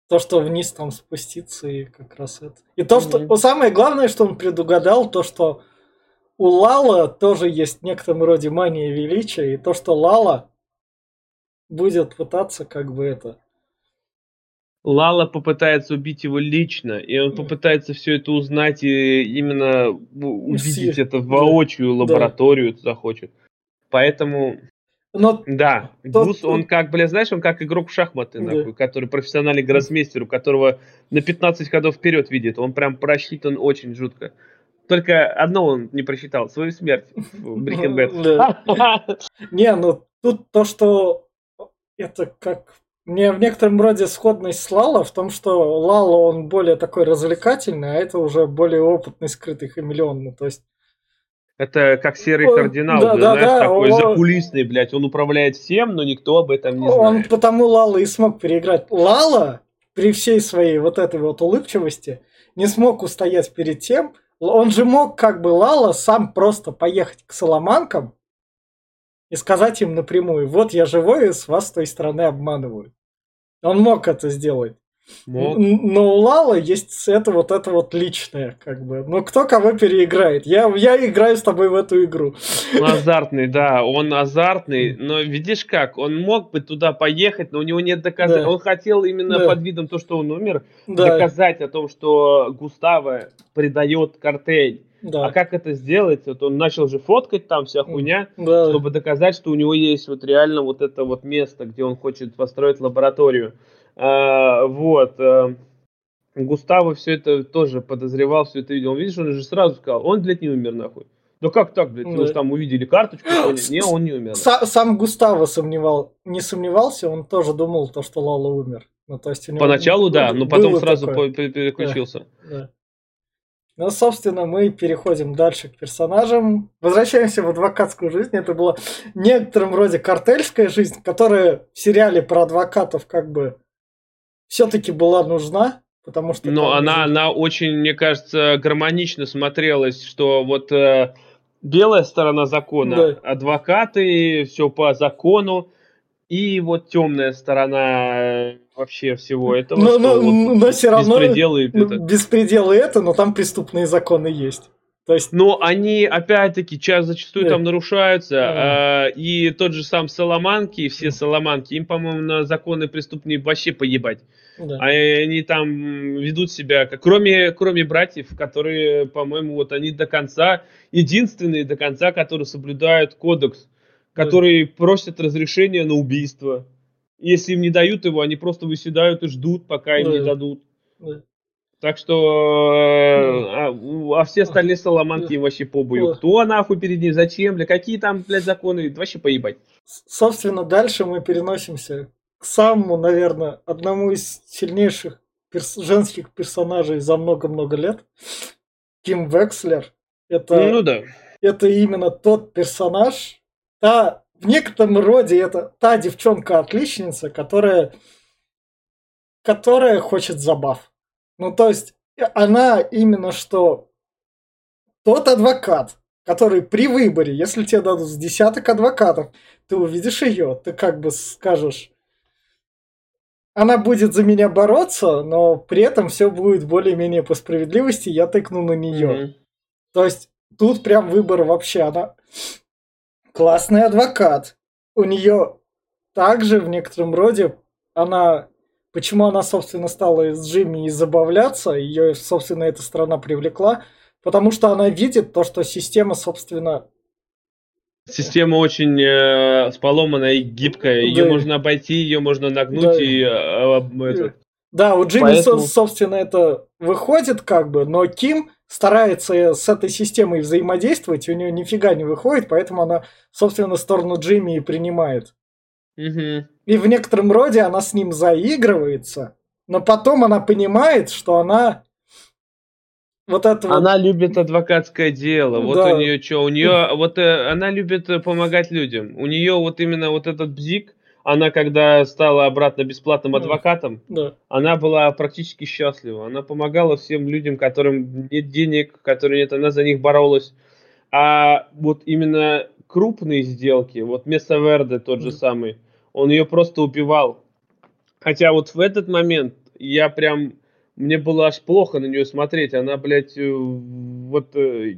То, что вниз там спуститься и как раз это. И то, что... Mm-hmm. Самое главное, что он предугадал, то, что у Лала тоже есть в некотором роде мания величия, и то, что Лала будет пытаться как бы это Лала попытается убить его лично, и он попытается все это узнать и именно увидеть все. это воочию, да. лабораторию да. захочет. Поэтому, Но да, тот, Гус, он как, бля, знаешь, он как игрок в шахматы, да. нахуй, который профессиональный гроссмейстер, у которого на 15 ходов вперед видит, он прям просчитан очень жутко. Только одно он не просчитал, свою смерть в [laughs] Bad. [laughs] Не, ну тут то, что это как мне в некотором роде сходность с Лала в том, что Лала он более такой развлекательный, а это уже более опытный скрытый хамелеон. Ну, то есть это как серый кардинал, да, да, знаешь, да, такой он, закулисный, блядь. Он управляет всем, но никто об этом не он знает. Он потому Лала и смог переиграть. Лала при всей своей вот этой вот улыбчивости не смог устоять перед тем, он же мог как бы Лала сам просто поехать к Соломанкам и сказать им напрямую, вот я живой, и с вас с той стороны обманывают. Он мог это сделать. Мог. Но у Лала есть это вот это вот личное, как бы. Ну, кто кого переиграет? Я, я играю с тобой в эту игру. Он [laughs] азартный, да, он азартный, но видишь как, он мог бы туда поехать, но у него нет доказательств. Да. Он хотел именно да. под видом то, что он умер, да. доказать о том, что Густава предает картель. Да. А как это сделать? Вот он начал же фоткать там вся хуйня, да. чтобы доказать, что у него есть вот реально вот это вот место, где он хочет построить лабораторию. А, вот. А, Густаво все это тоже подозревал, все это видел. Он, видишь, он же сразу сказал, он, блядь, не умер нахуй. Да как так, блядь? Да. Же там увидели карточку, поняли? Не, он не умер. Сам Густаво сомневал, не сомневался, он тоже думал, то, что Лала умер. Ну, то есть Поначалу, да, но потом сразу такое. переключился. Да, да. Ну, собственно, мы переходим дальше к персонажам. Возвращаемся в адвокатскую жизнь. Это была в некотором роде картельская жизнь, которая в сериале про адвокатов как бы все-таки была нужна, потому что... Но она, она очень, мне кажется, гармонично смотрелась, что вот э, белая сторона закона, да. адвокаты, все по закону, и вот темная сторона э, вообще всего этого. Но, но, вот но все равно беспределы ну, это. беспределы это, но там преступные законы есть. То есть... Но они, опять-таки, час зачастую да. там нарушаются. А, и тот же сам Соломанки, все Соломанки, им, по-моему, на законы преступные вообще поебать. Да. А они там ведут себя, как, кроме, кроме братьев, которые, по-моему, вот они до конца, единственные до конца, которые соблюдают кодекс которые просят разрешения на убийство. Если им не дают его, они просто выседают и ждут, пока им не дадут. Да. Так что э, а, а все остальные соломанки им вообще побою. Кто нахуй перед ним, зачем, бля, какие там, блядь, законы, вообще поебать. Собственно, дальше мы переносимся к самому, наверное, одному из сильнейших перс- женских персонажей за много-много лет. Ким Векслер. Это, ну да. Это именно тот персонаж, та, в некотором роде это та девчонка-отличница, которая, которая хочет забав. Ну, то есть, она именно что тот адвокат, который при выборе, если тебе дадут с десяток адвокатов, ты увидишь ее, ты как бы скажешь, она будет за меня бороться, но при этом все будет более-менее по справедливости, я тыкну на нее. Mm-hmm. То есть тут прям выбор вообще, она классный адвокат. У нее также в некотором роде она почему она, собственно, стала с Джимми и забавляться, ее, собственно, эта страна привлекла, потому что она видит то, что система, собственно... Система очень э, поломанная и гибкая, ее да. можно обойти, ее можно нагнуть да. и... Э, э, этот. Да, у Джимми, Поэтому... собственно, это выходит как бы, но Ким старается с этой системой взаимодействовать, у нее нифига не выходит, поэтому она, собственно, сторону Джимми и принимает. Угу. И в некотором роде она с ним заигрывается, но потом она понимает, что она вот это Она вот... любит адвокатское дело. Вот да. у нее что? У нее вот э, она любит э, помогать людям. У нее вот именно вот этот бзик, она когда стала обратно бесплатным адвокатом, да. она была практически счастлива. Она помогала всем людям, которым нет денег, которые нет, она за них боролась. А вот именно крупные сделки, вот Месса Верде тот же самый, он ее просто убивал. Хотя вот в этот момент я прям, мне было аж плохо на нее смотреть. Она, блядь, э, вот э,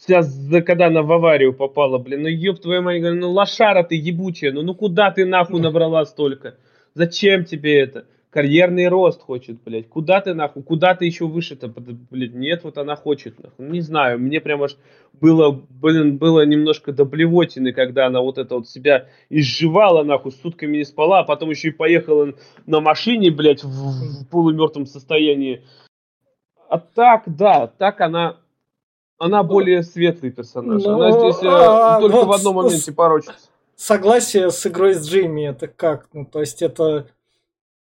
Сейчас, когда она в аварию попала, блин, ну ёб твою мать, ну лошара ты ебучая, ну, ну куда ты нахуй набрала столько? Зачем тебе это? Карьерный рост хочет, блядь. Куда ты нахуй? Куда ты еще выше-то, блядь? Нет, вот она хочет, нахуй. Не знаю, мне прям аж было, блин, было немножко до блевотины, когда она вот это вот себя изживала, нахуй, сутками не спала, а потом еще и поехала на машине, блядь, в, в полумертвом состоянии. А так, да, так она она более светлый персонаж. Ну, она здесь э, а, только вот в одном моменте порочится. Согласие с игрой с Джимми, это как? Ну, то есть это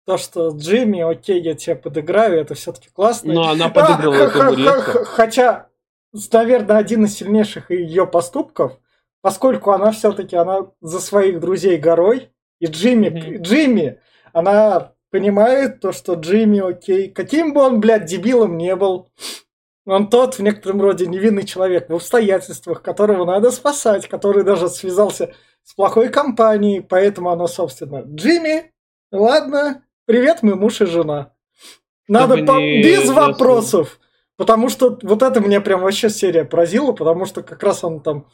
то, что Джимми, окей, я тебя подыграю, это все-таки классно. Но она подыграла а, этому резко. Хотя, наверное, один из сильнейших ее поступков, поскольку она все-таки она за своих друзей горой, и Джимми, mm-hmm. Джимми, она понимает то, что Джимми, окей, каким бы он, блядь, дебилом не был, он тот, в некотором роде, невинный человек в обстоятельствах, которого надо спасать, который даже связался с плохой компанией, поэтому она, собственно, Джимми, ладно, привет, мы муж и жена. Надо по... без вопросов. Потому что вот это меня прям вообще серия поразила, потому что как раз он там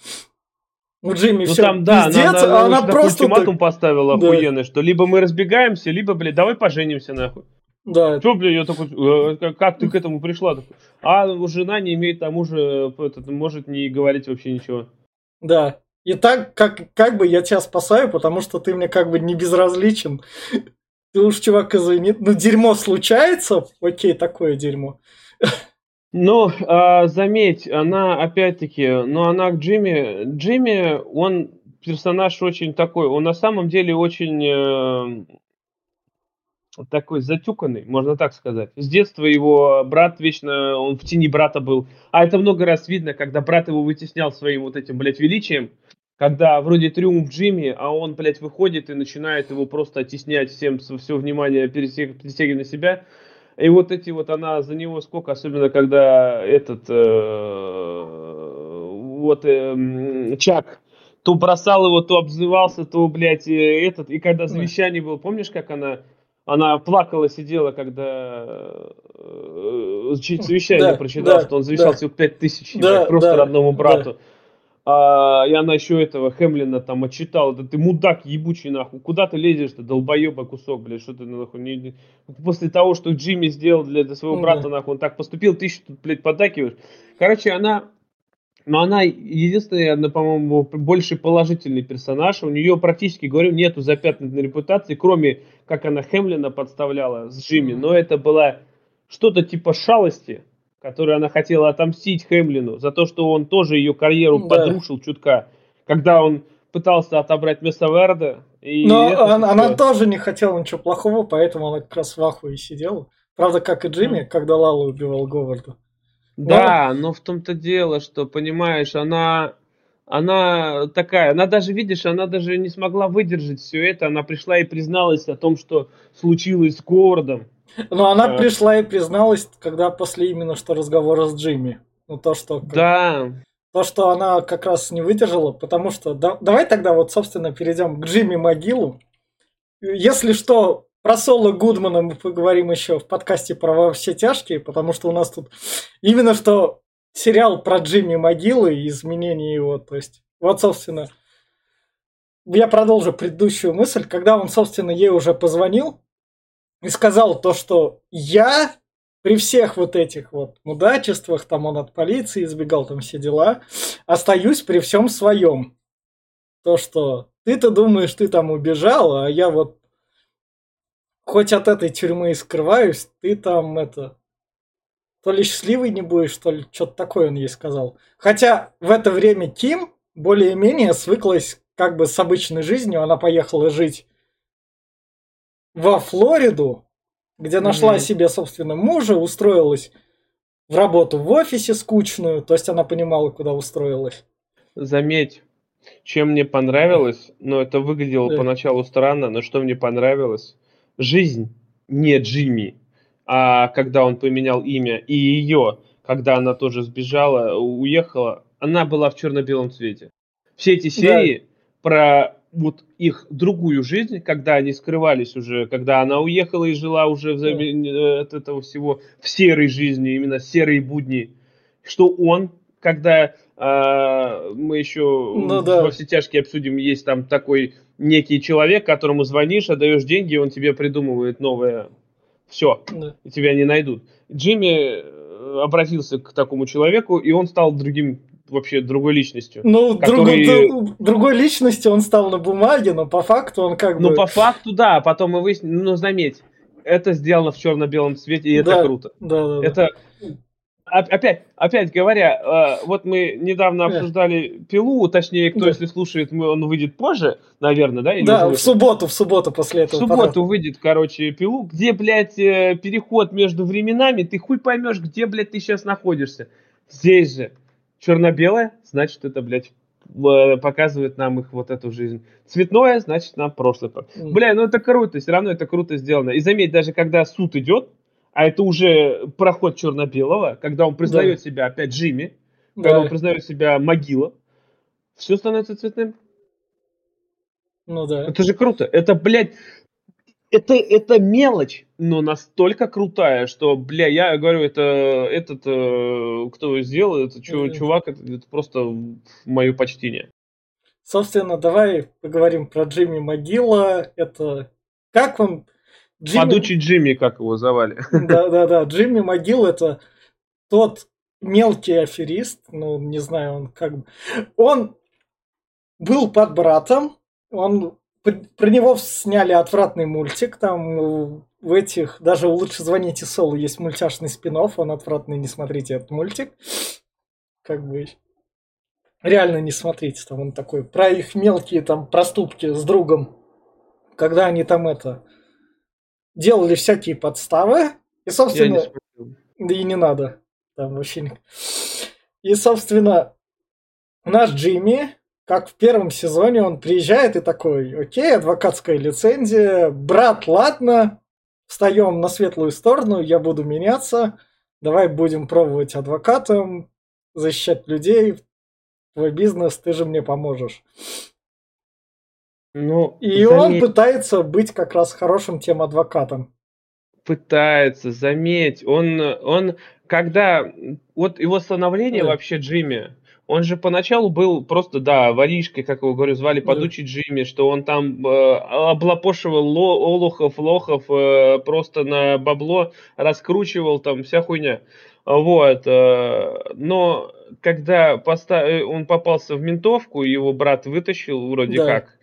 у Джимми ну, все там, да, пиздец, она, она, она, она просто... ультиматум так... поставила да. охуенный, что либо мы разбегаемся, либо, блядь, давай поженимся нахуй. Да. Что, бля, я такой, э, как ты к этому пришла? А жена не имеет тому же, этот, может не говорить вообще ничего. Да. И так, как, как бы я тебя спасаю, потому что ты мне как бы не безразличен. Ты уж, чувак, извини. Ну, дерьмо случается, окей, такое дерьмо. Но а, заметь, она опять-таки, но она к Джимми, Джимми, он персонаж очень такой, он на самом деле очень э, такой затюканный, можно так сказать. С детства его брат вечно, он в тени брата был. А это много раз видно, когда брат его вытеснял своим вот этим, блядь, величием. Когда вроде триумф Джимми, а он, блядь, выходит и начинает его просто оттеснять всем, все внимание перетягивать на себя. И вот эти вот она за него сколько, особенно когда этот э, вот э, Чак то бросал его, то обзывался, то, блядь, э, этот. И когда завещание было, помнишь, как она она плакала, сидела, когда э, завещание да, прочитал, да, что он завещал да. всего 5 тысяч, да, просто да, родному брату. Да. А, и она еще этого Хемлина там отчитала, да ты мудак ебучий нахуй, куда ты лезешь ты долбоеба кусок, блядь, что ты нахуй, не, не... после того, что Джимми сделал для, для своего брата, нахуй, он так поступил, ты еще тут, блядь, поддакиваешь. Короче, она но она единственная, она, по-моему, больше положительный персонаж. У нее практически, говорю, нету запятнанной репутации, кроме как она Хемлина подставляла с Джимми. Но это была что-то типа шалости, которую она хотела отомстить Хемлину за то, что он тоже ее карьеру да. подрушил чутка. Когда он пытался отобрать место Верда. Но она, она тоже не хотела ничего плохого, поэтому она как раз в ахуе сидела. Правда, как и Джимми, mm. когда Лала убивал Говарда. Да, но в том-то дело, что, понимаешь, она, она такая, она даже, видишь, она даже не смогла выдержать все это, она пришла и призналась о том, что случилось с городом. Но она а... пришла и призналась, когда после именно что разговора с Джимми. Ну то, что... Да. То, что она как раз не выдержала, потому что... Да, давай тогда вот, собственно, перейдем к Джимми Могилу. Если что, про Соло Гудмана мы поговорим еще в подкасте про «Во все тяжкие», потому что у нас тут именно что сериал про Джимми Могилы и изменение его. То есть, вот, собственно, я продолжу предыдущую мысль. Когда он, собственно, ей уже позвонил и сказал то, что я при всех вот этих вот мудачествах, там он от полиции избегал, там все дела, остаюсь при всем своем. То, что ты-то думаешь, ты там убежал, а я вот хоть от этой тюрьмы и скрываюсь, ты там это... То ли счастливый не будешь, то ли что-то такое он ей сказал. Хотя в это время Ким более-менее свыклась как бы с обычной жизнью. Она поехала жить во Флориду, где нашла mm-hmm. себе, собственно, мужа, устроилась в работу в офисе скучную, то есть она понимала, куда устроилась. Заметь, чем мне понравилось, но это выглядело да. поначалу странно, но что мне понравилось, жизнь не Джимми, а когда он поменял имя, и ее, когда она тоже сбежала, уехала, она была в черно-белом цвете. Все эти серии да. про вот их другую жизнь, когда они скрывались уже, когда она уехала и жила уже да. Э, от этого всего в серой жизни, именно серые будни, что он, когда а, мы еще ну, да. во все тяжкие обсудим, есть там такой некий человек, которому звонишь, отдаешь деньги, он тебе придумывает новое. Все, да. и тебя не найдут. Джимми э, обратился к такому человеку, и он стал другим вообще другой личностью. Ну, который... друг, другой личностью он стал на бумаге, но по факту он как ну, бы... Ну, по факту, да, потом мы выяснили, ну, заметь, это сделано в черно-белом цвете, и да, это круто. Да, да, это, опять, опять говоря, э, вот мы недавно обсуждали пилу, точнее, кто, да. если слушает, он выйдет позже, наверное, да? Да, в субботу, в субботу после этого. В субботу пора. выйдет, короче, пилу, где, блядь, э, переход между временами, ты хуй поймешь, где, блядь, ты сейчас находишься. Здесь же черно-белое, значит, это, блядь, показывает нам их вот эту жизнь. Цветное, значит, нам прошлое. Бля, ну это круто, все равно это круто сделано. И заметь, даже когда суд идет, а это уже проход черно-белого, когда он признает да. себя опять Джимми, да. когда он признает себя могила, все становится цветным. Ну да. Это же круто. Это, блядь, это, это мелочь, но настолько крутая, что, бля, я говорю, это этот, э, кто сделал, это чу, чувак, это, это просто мое почтение. Собственно, давай поговорим про Джимми Могила. Это как вам Джимми... Подучий Джимми, как его звали. Да-да-да, [laughs] Джимми Могил это тот мелкий аферист, ну, не знаю, он как бы... Он был под братом, он про него сняли отвратный мультик, там в этих, даже «Лучше звоните Солу» есть мультяшный спин он отвратный, не смотрите этот мультик. Как бы реально не смотрите, там он такой, про их мелкие там проступки с другом, когда они там это, делали всякие подставы. И, собственно... Да и не надо. Там вообще не... И, собственно, наш Джимми, как в первом сезоне, он приезжает и такой, окей, адвокатская лицензия, брат, ладно, встаем на светлую сторону, я буду меняться, давай будем пробовать адвокатом, защищать людей, твой бизнес, ты же мне поможешь. Ну, и заметь, он пытается быть как раз хорошим тем адвокатом. Пытается, заметь, он, он, когда, вот его становление да. вообще Джимми, он же поначалу был просто, да, воришкой, как его говорю, звали подучий Джимми, что он там э, облапошивал ло, олухов, лохов э, просто на бабло, раскручивал там вся хуйня. Вот, э, но когда поста- э, он попался в ментовку, его брат вытащил вроде да. как,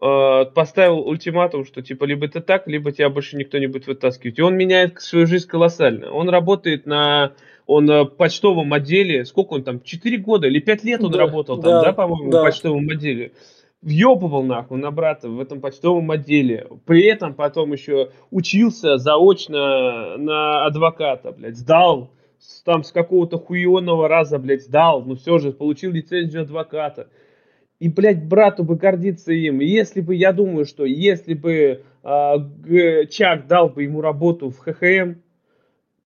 э, поставил ультиматум, что типа либо это так, либо тебя больше никто не будет вытаскивать. И он меняет свою жизнь колоссально. Он работает на он в почтовом отделе, сколько он там, 4 года или 5 лет он да, работал там, да, да по-моему, да. в почтовом отделе. Въебывал нахуй на брата в этом почтовом отделе. При этом потом еще учился заочно на адвоката, блядь, сдал там с какого-то хуеного раза, блядь, сдал, ну все же, получил лицензию адвоката. И, блядь, брату бы гордиться им. Если бы, я думаю, что если бы э, Чак дал бы ему работу в ХХМ,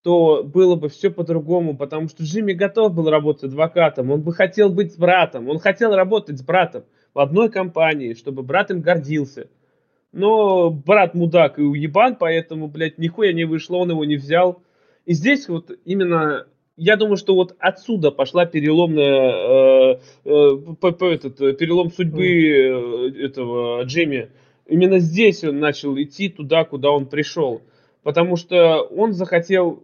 то было бы все по-другому, потому что Джимми готов был работать адвокатом, он бы хотел быть с братом, он хотел работать с братом в одной компании, чтобы брат им гордился. Но брат мудак и уебан, поэтому, блядь, нихуя не вышло, он его не взял. И здесь вот именно, я думаю, что вот отсюда пошла переломная, э, э, этот, перелом судьбы э, этого Джимми. Именно здесь он начал идти туда, куда он пришел. Потому что он захотел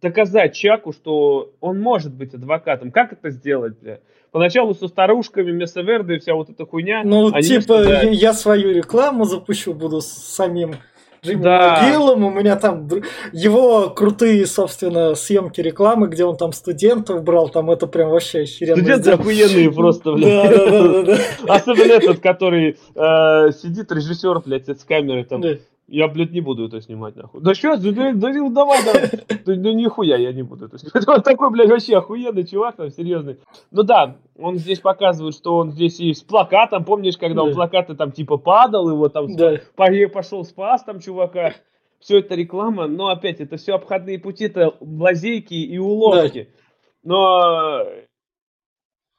доказать Чаку, что он может быть адвокатом. Как это сделать, бля? Поначалу со старушками, Мессеверды и вся вот эта хуйня. Ну, типа, я, я свою рекламу запущу, буду самим Джимми да. Могилом, у меня там его крутые, собственно, съемки рекламы, где он там студентов брал, там это прям вообще охеренно. Студенты охуенные просто, блядь. Да, да, да, Особенно этот, который э, сидит, режиссер, блядь, с камерой там. Я, блядь, не буду это снимать, нахуй. Да что, да, да, ну давай, да. Да, да нихуя я не буду это снимать. [laughs] Он такой, блядь, вообще охуенный чувак, там, серьезный. Ну да, он здесь показывает, что он здесь и с плакатом, помнишь, когда да. он плакаты там типа падал, его там да. пошел спас там чувака. Все это реклама, но опять, это все обходные пути, это лазейки и уловки. Да. Но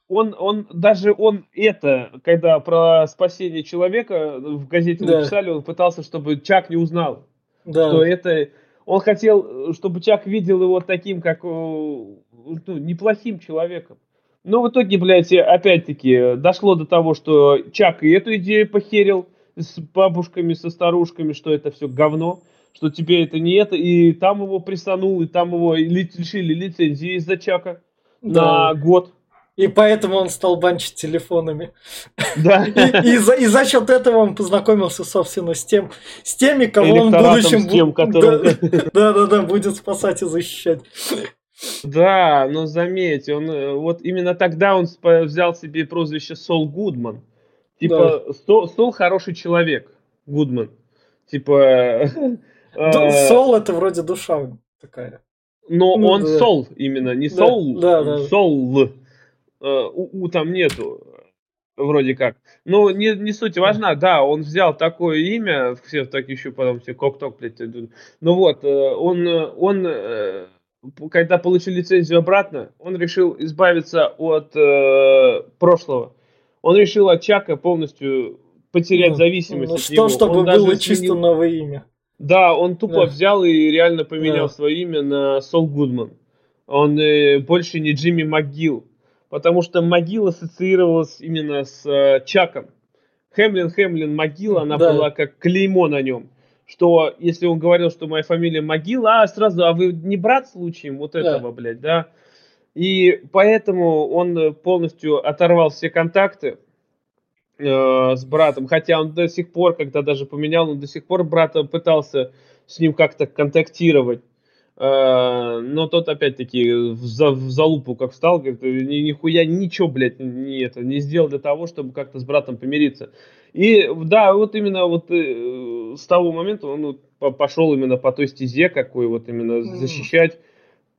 он, он, даже он это, когда про спасение человека в газете да. написали, он пытался, чтобы Чак не узнал, да. что это... Он хотел, чтобы Чак видел его таким, как ну, неплохим человеком. Но в итоге, блядь, опять-таки, дошло до того, что Чак и эту идею похерил с бабушками, со старушками, что это все говно, что тебе это не это, и там его присанул, и там его лишили лицензии из-за Чака да. на год. И поэтому он стал банчить телефонами. Да. И, и, за, и за счет этого он познакомился, собственно, с тем, с теми, кого он в будущем тем, которым... да, да, да, будет спасать и защищать. Да, но заметь, он э, вот именно тогда он взял себе прозвище Сол Гудман. Типа, да. Сол, Сол хороший человек, Гудман. Типа... Э, Сол это вроде душа такая. Но ну, он да. Сол именно, не Сол, да, да, Сол. Э, у, у там нету, вроде как. Но не, не суть важна, да, он взял такое имя, все так еще потом все кок-ток, блядь, ну вот, э, он, он, э, когда получил лицензию обратно, он решил избавиться от э, прошлого. Он решил от Чака полностью потерять ну, зависимость ну, от что, него. чтобы он было чисто сменил... новое имя. Да, он тупо да. взял и реально поменял да. свое имя на Сол Гудман. Он э, больше не Джимми МcГилл потому что могила ассоциировалась именно с э, Чаком. Хемлин, Хемлин, могила, она да. была как клеймо на нем. Что если он говорил, что моя фамилия могила, а сразу, а вы не брат случаем вот этого, да. блядь, да? И поэтому он полностью оторвал все контакты э, с братом, хотя он до сих пор, когда даже поменял, он до сих пор брата пытался с ним как-то контактировать. Э, но тот опять-таки в, за, в залупу как встал, говорит, ни, нихуя ничего, блядь, не, это, не сделал для того, чтобы как-то с братом помириться. И да, вот именно вот э, с того момента он вот, пошел именно по той стезе, какой вот именно защищать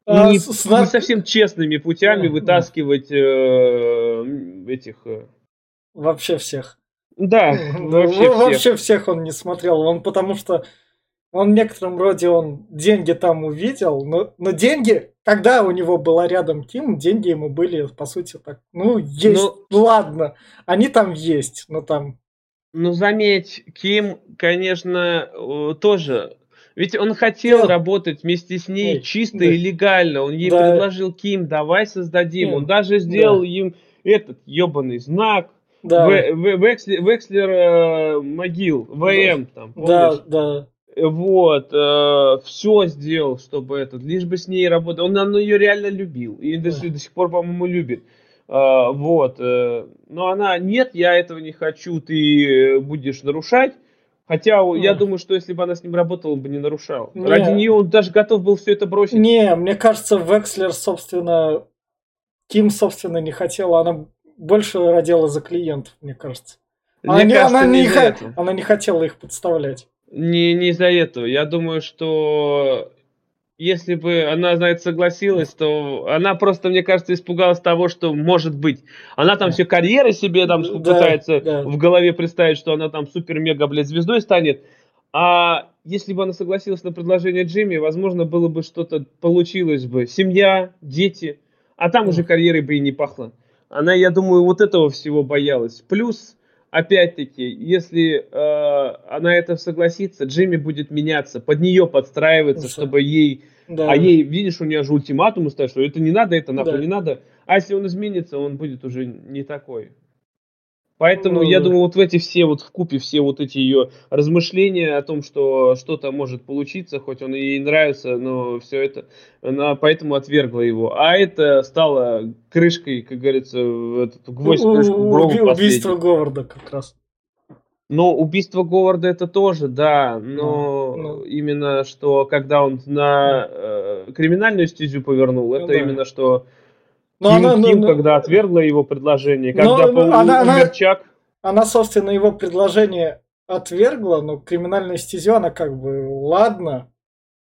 а, не, с, не совсем честными путями вытаскивать э, этих... Э... Вообще всех. Да, [laughs] вообще, всех. вообще всех он не смотрел, он потому что он в некотором роде он деньги там увидел, но, но деньги, когда у него была рядом Ким, деньги ему были, по сути, так, ну, есть, ну, ладно, они там есть, но там... Ну, заметь, Ким, конечно, тоже... Ведь он хотел Нет. работать вместе с ней Нет. чисто да. и легально. Он ей да. предложил, Ким, давай создадим. Нет. Он даже сделал да. им этот ебаный знак, да. В, в, Векслер, Векслер э, могил, ВМ там, помнишь? Да, да. Вот, э, все сделал, чтобы этот, лишь бы с ней работать. Он, он ее реально любил и до, до сих пор, по-моему, любит. Э, вот, э, но она, нет, я этого не хочу, ты будешь нарушать. Хотя mm. я думаю, что если бы она с ним работала, он бы не нарушал. Не. Ради нее он даже готов был все это бросить. Не, мне кажется, Векслер, собственно, Ким, собственно, не хотела. Она больше родила за клиентов, мне кажется. Мне она, кажется, она, не, не она не хотела их подставлять. Не, не из-за этого. Я думаю, что если бы она, знаете, согласилась, то она просто, мне кажется, испугалась того, что может быть. Она там все карьеры себе там да, пытается да. в голове представить, что она там супер-мега, блядь, звездой станет. А если бы она согласилась на предложение Джимми, возможно, было бы что-то получилось бы. Семья, дети. А там уже карьерой бы и не пахло. Она, я думаю, вот этого всего боялась. Плюс опять-таки, если э, она это согласится, Джимми будет меняться, под нее подстраиваться, да. чтобы ей... Да. А ей, видишь, у нее же ультиматум ставят, что это не надо, это нахуй да. не надо. А если он изменится, он будет уже не такой. Поэтому ну, я думаю, вот в эти все вот в купе все вот эти ее размышления о том, что что-то может получиться, хоть он ей нравится, но все это, она поэтому отвергла его. А это стало крышкой, как говорится, этот гвоздь в крышку Уби- Убийство Говарда как раз. Но убийство Говарда это тоже, да, но ну, ну. именно что когда он на э, криминальную стезю повернул, ну, это да. именно что но Ким, она, Ким, ну, когда отвергла его предложение, когда но, по, она, она, она, собственно, его предложение отвергла, но криминальную стезю она как бы, ладно.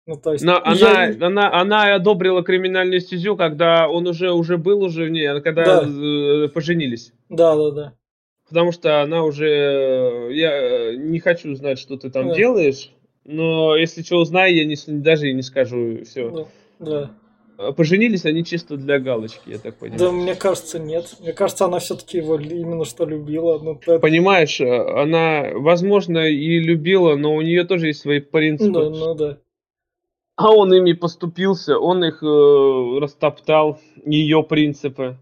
Ну, то есть, но я... она, она, она одобрила криминальную стезю, когда он уже, уже был уже в ней, когда да. Э, поженились. Да, да, да. Потому что она уже... Я не хочу знать, что ты там да. делаешь, но если что узнаю, я не, даже и не скажу все. Да. да. А поженились они чисто для галочки, я так понимаю. Да, мне кажется, нет. Мне кажется, она все-таки его именно что любила. Но это... Понимаешь, э, она, возможно, и любила, но у нее тоже есть свои принципы. Да, ну да. А он ими поступился, он их э, растоптал, ее принципы.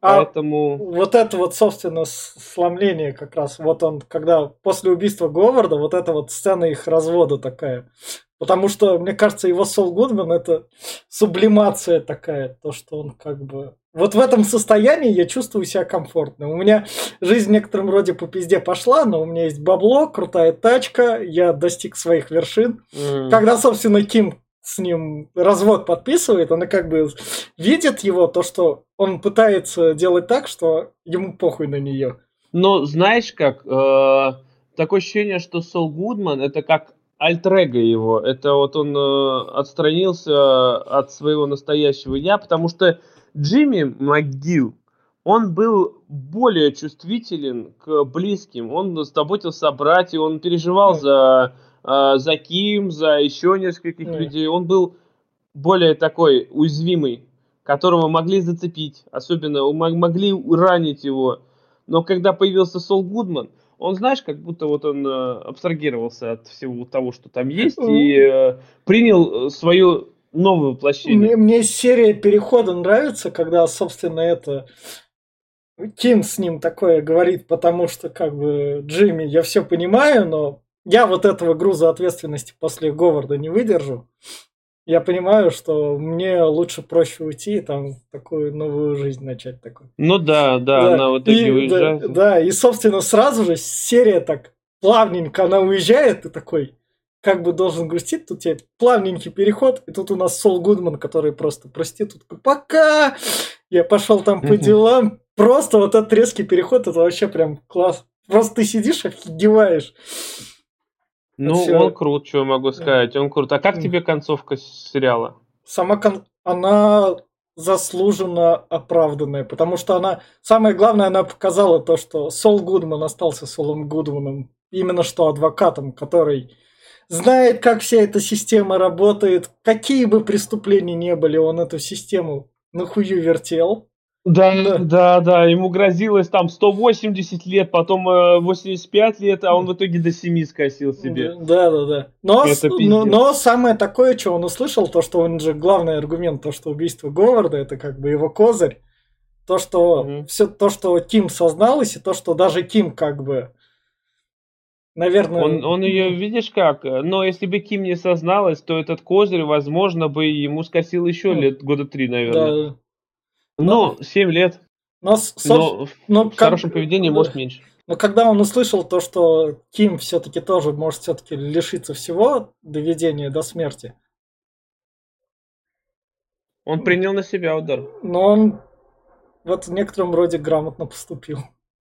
А Поэтому... вот это вот, собственно, сломление как раз, вот он, когда после убийства Говарда, вот эта вот сцена их развода такая. Потому что, мне кажется, его Сол Гудман это сублимация такая, то, что он как бы... Вот в этом состоянии я чувствую себя комфортно. У меня жизнь в некотором роде по пизде пошла, но у меня есть бабло, крутая тачка, я достиг своих вершин. Mm. Когда, собственно, Ким с ним развод подписывает, она как бы видит его, то, что он пытается делать так, что ему похуй на нее. Но знаешь как, э, такое ощущение, что Сол Гудман это как альтрега его. Это вот он э, отстранился от своего настоящего я, потому что Джимми МcГилл, он был более чувствителен к близким, он заботился о брате, он переживал за, э, за Ким, за еще нескольких mm. людей, он был более такой уязвимый, которого могли зацепить, особенно могли ранить его. Но когда появился Сол Гудман, он, знаешь, как будто вот он э, абстрагировался от всего того, что там есть, и э, принял э, свое новое воплощение. Мне, мне серия перехода нравится, когда, собственно, это Ким с ним такое говорит, потому что, как бы, Джимми, я все понимаю, но я вот этого груза ответственности после Говарда не выдержу я понимаю, что мне лучше проще уйти и там такую новую жизнь начать такой. Ну да, да, да. она вот итоге уезжает. Да, да, и собственно сразу же серия так плавненько она уезжает и такой, как бы должен грустить, тут тебе плавненький переход, и тут у нас Сол Гудман, который просто проститутка. Пока! Я пошел там по делам. Просто вот этот резкий переход, это вообще прям класс. Просто ты сидишь, офигеваешь. Ну, Всё. он крут, что могу сказать. Он крут. А как тебе концовка сериала? Сама кон... она заслуженно оправданная, потому что она, самое главное, она показала то, что Сол Гудман остался Солом Гудманом, именно что адвокатом, который знает, как вся эта система работает, какие бы преступления не были, он эту систему нахую вертел. Да, да, да, ему грозилось там 180 лет, потом 85 э, лет, а он в итоге до 7 скосил себе. Да, да, да. Но, но, но самое такое, что он услышал, то, что он же главный аргумент, то, что убийство Говарда, это как бы его козырь. То, что угу. все то, что Ким созналась, и то, что даже Ким как бы Наверное. Он, он ее, видишь как, но если бы Ким не созналась, то этот козырь, возможно, бы ему скосил еще ну, лет года три, наверное. Да. Ну, семь лет. Но, но, но в как, хорошем поведении да. может меньше. Но когда он услышал то, что Ким все-таки тоже может все-таки лишиться всего доведения до смерти. Он принял на себя удар. Но он вот в некотором роде грамотно поступил.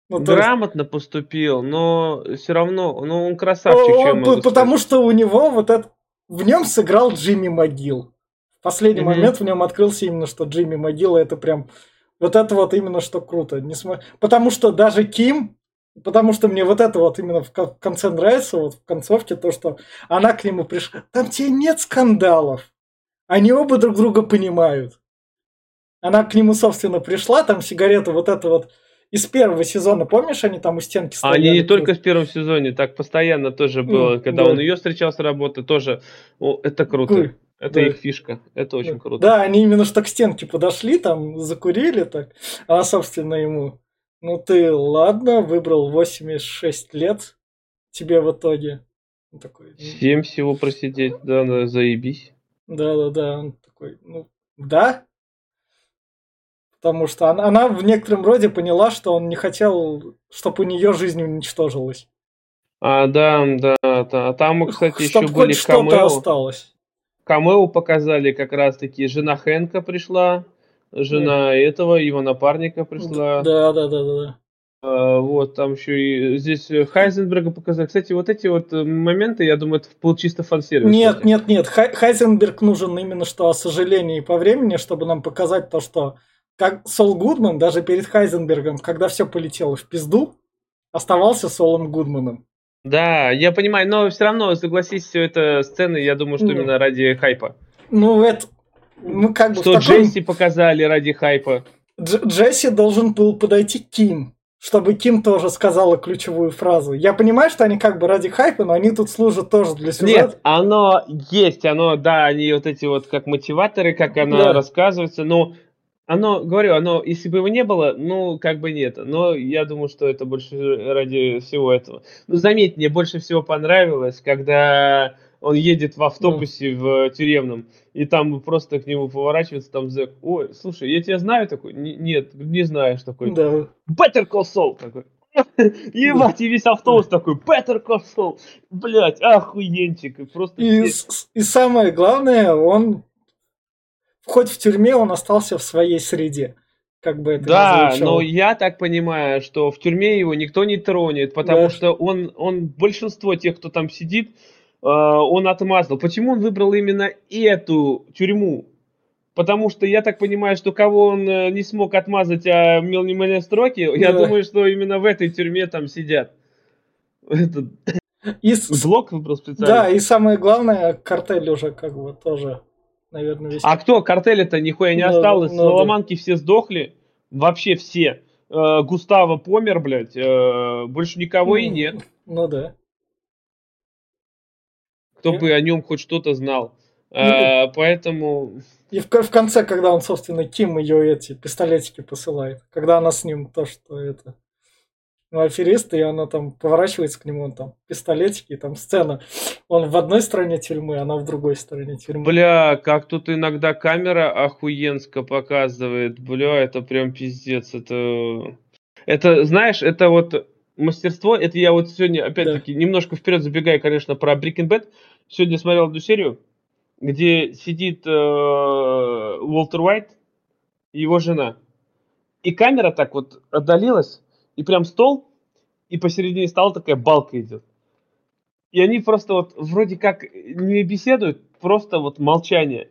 Ну, Грамотно есть... поступил, но все равно, ну он красавчик, о, чем он, Потому сказать. что у него вот это... В нем сыграл Джимми Могил. В последний mm-hmm. момент в нем открылся именно, что Джимми Могила это прям... Вот это вот именно что круто. Не см... Потому что даже Ким, потому что мне вот это вот именно в конце нравится, вот в концовке, то, что она к нему пришла. Там тебе нет скандалов. Они оба друг друга понимают. Она к нему, собственно, пришла, там сигарета вот это вот из первого сезона, помнишь, они там у стенки стояли? Они не только в первом сезоне, так постоянно тоже было, mm, когда да. он ее встречал с работы, тоже, о, это круто. Это да. их фишка. Это очень да. круто. Да, они именно что к стенке подошли, там закурили так. А, собственно, ему. Ну ты, ладно, выбрал 86 лет. Тебе в итоге. Он такой. 7 всего просидеть, да, да, заебись. Да, да, да. Он такой, ну, да, Потому что она, она в некотором роде поняла, что он не хотел, чтобы у нее жизнь уничтожилась. А, да, да, да. А там, кстати, Чтоб еще были камео. осталось. Камео показали как раз-таки. Жена Хэнка пришла, жена да. этого, его напарника пришла. Да, да, да, да. А, вот, там еще и здесь Хайзенберга показали. Кстати, вот эти вот э, моменты, я думаю, это был чисто фан-сервис. Нет, кстати. нет, нет. Хайзенберг нужен именно что о сожалении по времени, чтобы нам показать то, что как Сол Гудман даже перед Хайзенбергом, когда все полетело в пизду, оставался Солом Гудманом. Да, я понимаю, но все равно, согласись, все это сцены, я думаю, что ну, именно ради хайпа. Ну, это... Ну, как бы... Что таком... Джесси показали ради хайпа. Дж- Джесси должен был подойти к Ким, чтобы Ким тоже сказала ключевую фразу. Я понимаю, что они как бы ради хайпа, но они тут служат тоже для сюжета. Нет, оно есть, оно, да, они вот эти вот как мотиваторы, как она да. рассказывается, но оно, говорю, оно, если бы его не было, ну, как бы нет. Но я думаю, что это больше ради всего этого. Ну, заметь, мне больше всего понравилось, когда он едет в автобусе ну. в тюремном, и там просто к нему поворачивается там зэк. Ой, слушай, я тебя знаю такой? нет, не знаешь такой. Да. Better Call Saul такой. [laughs] Ебать, и весь автобус такой, Better Call Saul. Блять, охуенчик. Просто и, и самое главное, он хоть в тюрьме он остался в своей среде. Как бы это да, но я так понимаю, что в тюрьме его никто не тронет, потому да. что он, он большинство тех, кто там сидит, э, он отмазал. Почему он выбрал именно эту тюрьму? Потому что я так понимаю, что кого он э, не смог отмазать, а мелкие строки, да. я думаю, что именно в этой тюрьме там сидят. Это... И... Блок выбрал специально. Да, и самое главное, картель уже как бы тоже наверное, весь. А кто? Картеля-то нихуя не ну, осталось. Ну, Соломанки да. все сдохли. Вообще все. Э, Густаво помер, блядь. Э, больше никого ну, и нет. Ну да. Кто бы о нем хоть что-то знал. Ну, э, поэтому... И в, в конце, когда он, собственно, Ким ее эти пистолетики посылает. Когда она с ним то, что это ну, аферист, и она там поворачивается к нему, он там пистолетики, и там сцена. Он в одной стороне тюрьмы, она в другой стороне тюрьмы. Бля, как тут иногда камера охуенско показывает. Бля, это прям пиздец. Это, это знаешь, это вот мастерство. Это я вот сегодня, опять-таки, да. немножко вперед забегаю, конечно, про Breaking Bad. сегодня смотрел одну серию, где сидит э, Уолтер Уайт и его жена. И камера так вот отдалилась, и прям стол, и посередине стола такая балка идет. И они просто вот вроде как не беседуют, просто вот молчание.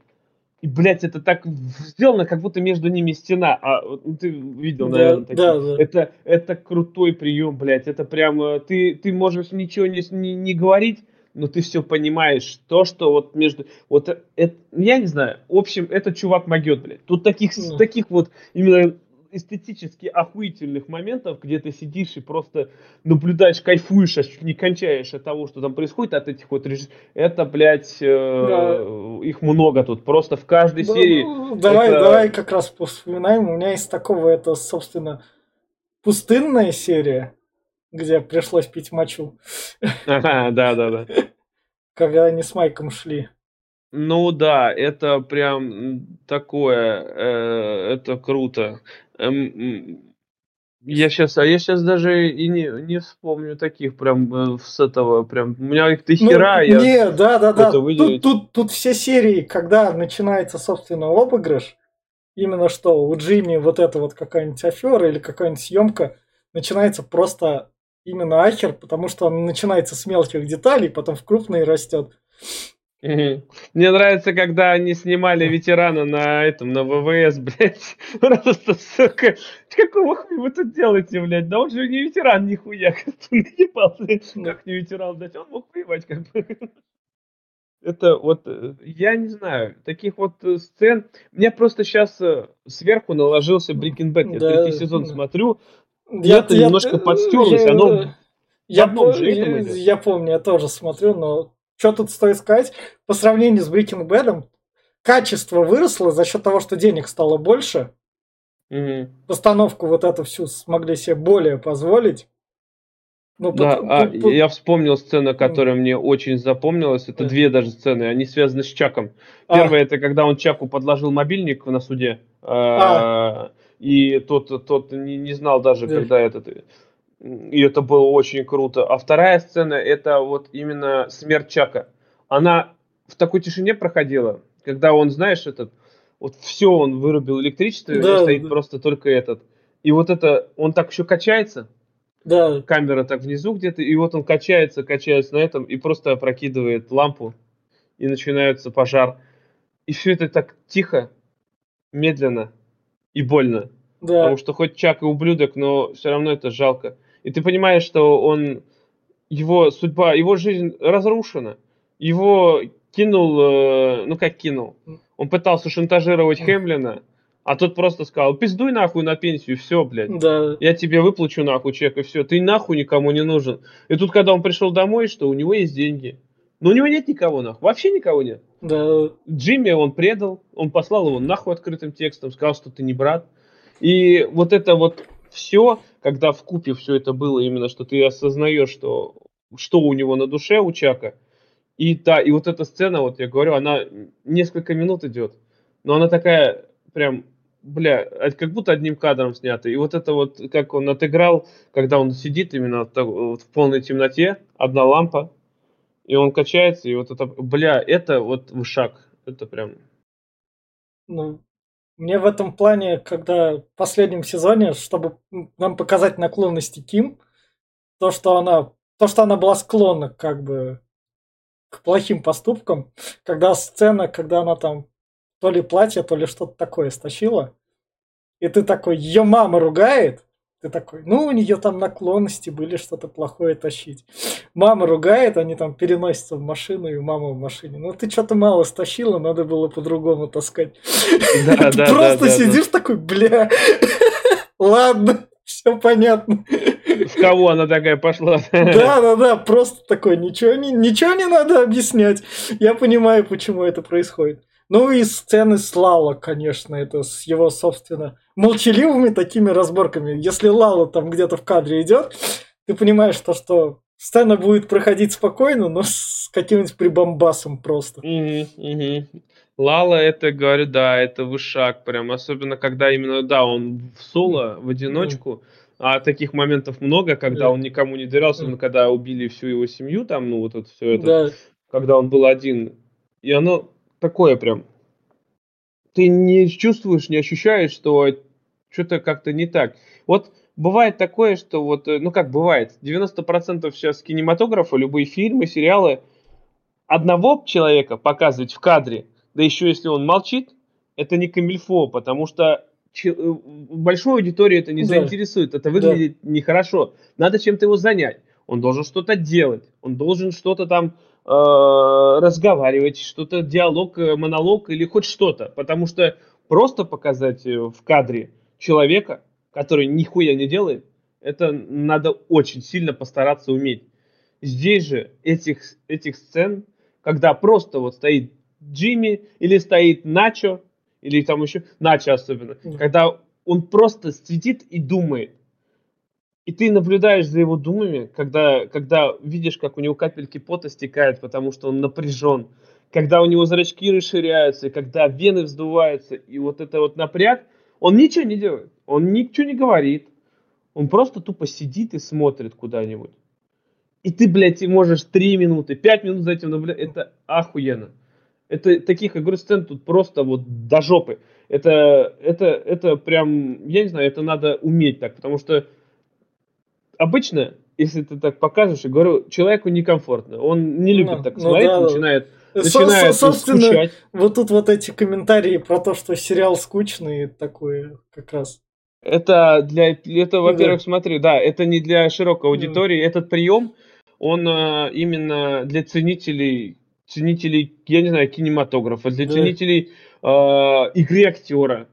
И, блядь, это так сделано, как будто между ними стена. А ну, ты видел, Да, наверное, такие. да, да. Это, это крутой прием, блядь. Это прям... э, Ты, ты можешь ничего не, не, не говорить, но ты все понимаешь. То, что вот между... Вот э- это, я не знаю. В общем, этот чувак могет, блядь. Тут таких, Ну. таких вот именно эстетически охуительных моментов, где ты сидишь и просто наблюдаешь, кайфуешь, аж чуть не кончаешь от того, что там происходит, от этих вот режиссеров. Это, блядь, э, их много тут. Просто в каждой Да, серии... ну, давай, это- давай как раз вспоминаем. У меня есть такого, это, собственно, пустынная серия, где пришлось пить мочу, [laughs] Ага, да, да, да. когда они с Майком шли. Ну да, это прям такое, э, это круто. Эм, Я сейчас, а я сейчас даже и не, не вспомню таких прям э, с этого прям. У меня их до Ну, хера, я. не, да, да, да. это Тут, тут, тут все серии, когда начинается, собственно, обыгрыш, именно что у Джимми вот эта вот какая-нибудь афера или какая-нибудь съемка начинается просто именно ахер, потому что он начинается с мелких деталей, потом в крупные растет. Мне нравится, когда они снимали ветерана на этом, на ВВС, блядь. [laughs] Просто, сука, какого хуя вы тут делаете, блядь? Да он же не ветеран нихуя, [laughs] как ты наебался. Как не ветеран, блядь, он мог воевать как бы. [laughs] Это вот, э, я не знаю, таких вот э, сцен. Мне просто сейчас сверху наложился Breaking Bad. Я Да, третий сезон да. смотрю. это немножко подстёрлось, я- оно я, одном по- же этом я- идет. я помню, я тоже смотрю, но что тут стоит сказать? По сравнению с Breaking Bad, качество выросло за счет того, что денег стало больше. Мгм. Постановку вот эту всю смогли себе более позволить. Ну, Да, пот- а, пот- я вспомнил сцену, которая мне очень запомнилась. Это Да. две даже сцены, они связаны с Чаком. а, Первая это когда он Чаку подложил мобильник на суде, а, и тот, тот не, не знал даже, Да. когда этот. И это было очень круто. А вторая сцена это вот именно смерть Чака. Она в такой тишине проходила, когда он, знаешь, этот, вот все он вырубил электричество, и у него Да, стоит да. просто только этот. И вот это, он так еще качается, да, камера так внизу где-то, и вот он качается, качается на этом, и просто опрокидывает лампу, и начинается пожар. И все это так тихо, медленно и больно. да, Потому что хоть Чак и ублюдок, но все равно это жалко. И ты понимаешь, что он, его судьба, его жизнь разрушена. Его кинул, э, ну как кинул, он пытался шантажировать Хемлина, а тот просто сказал, пиздуй нахуй на пенсию, все, блядь. да, Я тебе выплачу нахуй чек, и все. Ты нахуй никому не нужен. И тут, когда он пришел домой, что у него есть деньги. Но у него нет никого нахуй. Вообще никого нет. да, Джимми он предал, он послал его нахуй открытым текстом, сказал, что ты не брат. И вот это вот все, когда в купе все это было, именно что ты осознаешь, что, что у него на душе, у Чака. И да, и вот эта сцена, вот я говорю, она несколько минут идет, но она такая прям, бля, а как будто одним кадром снята. И вот это вот, как он отыграл, когда он сидит именно в полной темноте, одна лампа, и он качается, и вот это, бля, это вот вышаг, это прям... ну, мне в этом плане, когда в последнем сезоне, чтобы нам показать наклонности Ким, то, что она, то, что она была склонна как бы к плохим поступкам, когда сцена, когда она там то ли платье, то ли что-то такое стащила, и ты такой, ее мама ругает, ты такой, ну, у нее там наклонности были что-то плохое тащить. Мама ругает, они там переносятся в машину, и мама в машине. Ну, ты что-то мало стащила, надо было по-другому таскать. Да, [laughs] да, Просто да, сидишь такой, бля, [laughs] ладно, все понятно. В кого она такая пошла? Да, [laughs] да, да, просто такой, ничего не, ничего не надо объяснять. Я понимаю, почему это происходит. Ну и сцены с Лала, конечно, это с его, собственно, молчаливыми такими разборками. Если Лала там где-то в кадре идет, ты понимаешь то, что сцена будет проходить спокойно, но с каким-нибудь прибамбасом просто. Мгм, мгм. Лала, это, говорю, да, это вышаг прям, особенно когда именно, да, он в соло, в одиночку, а таких моментов много, когда Да. он никому не доверял, особенно когда убили всю его семью, там, ну, вот это все это. Да, когда он был один. И оно такое прям. Ты не чувствуешь, не ощущаешь, что что-то как-то не так. Вот бывает такое, что вот, э, ну как бывает, 90% сейчас кинематографа, любые фильмы, сериалы, одного человека показывать в кадре, да еще если он молчит, это не камильфо, потому что э, большую аудиторию это не да. заинтересует, это выглядит да. нехорошо. Надо чем-то его занять. Он должен что-то делать, он должен что-то там э, разговаривать, что-то диалог, э, монолог или хоть что-то, потому что просто показать в кадре человека, который нихуя не делает, это надо очень сильно постараться уметь. Здесь же этих, этих сцен, когда просто вот стоит Джимми или стоит Начо, или там еще Начо особенно, mm. когда он просто сидит и думает. И ты наблюдаешь за его думами, когда, когда видишь, как у него капельки пота стекают, потому что он напряжен, когда у него зрачки расширяются, когда вены вздуваются, и вот это вот напряг, он ничего не делает, он ничего не говорит, он просто тупо сидит и смотрит куда-нибудь. И ты, блядь, можешь 3 минуты, 5 минут за этим наблюдать, это охуенно. Это таких игр сцен тут просто вот до жопы. Это, это, это прям, я не знаю, это надо уметь так, потому что обычно, если ты так покажешь, я говорю, человеку некомфортно, он не любит ну, так ну, смотреть, да. начинает, начинает Со собственно, скучать. вот тут вот эти комментарии про то, что сериал скучный, такое как раз. Это для, это, во-первых, да. смотри, да, это не для широкой аудитории, да. этот прием, он а, именно для ценителей ценителей, я не знаю, кинематографа, для да. ценителей э, игры актера.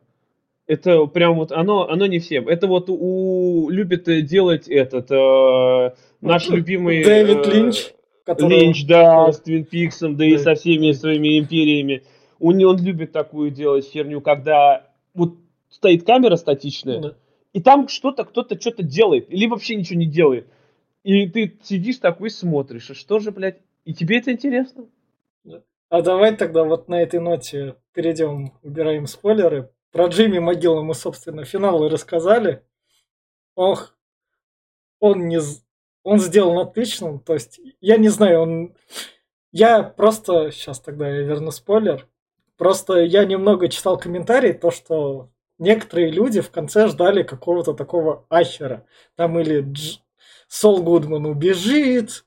Это прям вот оно, оно не всем. Это вот у любит делать этот э, наш любимый Дэвид э, Линч, который... Линч, да, с Твин Пиксом, да, да и со всеми своими империями. Него он любит такую делать херню, когда вот стоит камера статичная, да. и там что-то кто-то что-то делает, или вообще ничего не делает. И ты сидишь такой смотришь, а что же, блядь, и тебе это интересно? А давай тогда вот на этой ноте перейдем, убираем спойлеры. Про Джимми Могилу мы, собственно, финалы рассказали. Ох, он не... Он сделан отлично, то есть, я не знаю, он... Я просто... Сейчас тогда я верну спойлер. Просто я немного читал комментарии, то, что некоторые люди в конце ждали какого-то такого ахера. Там или Дж... Сол Гудман убежит,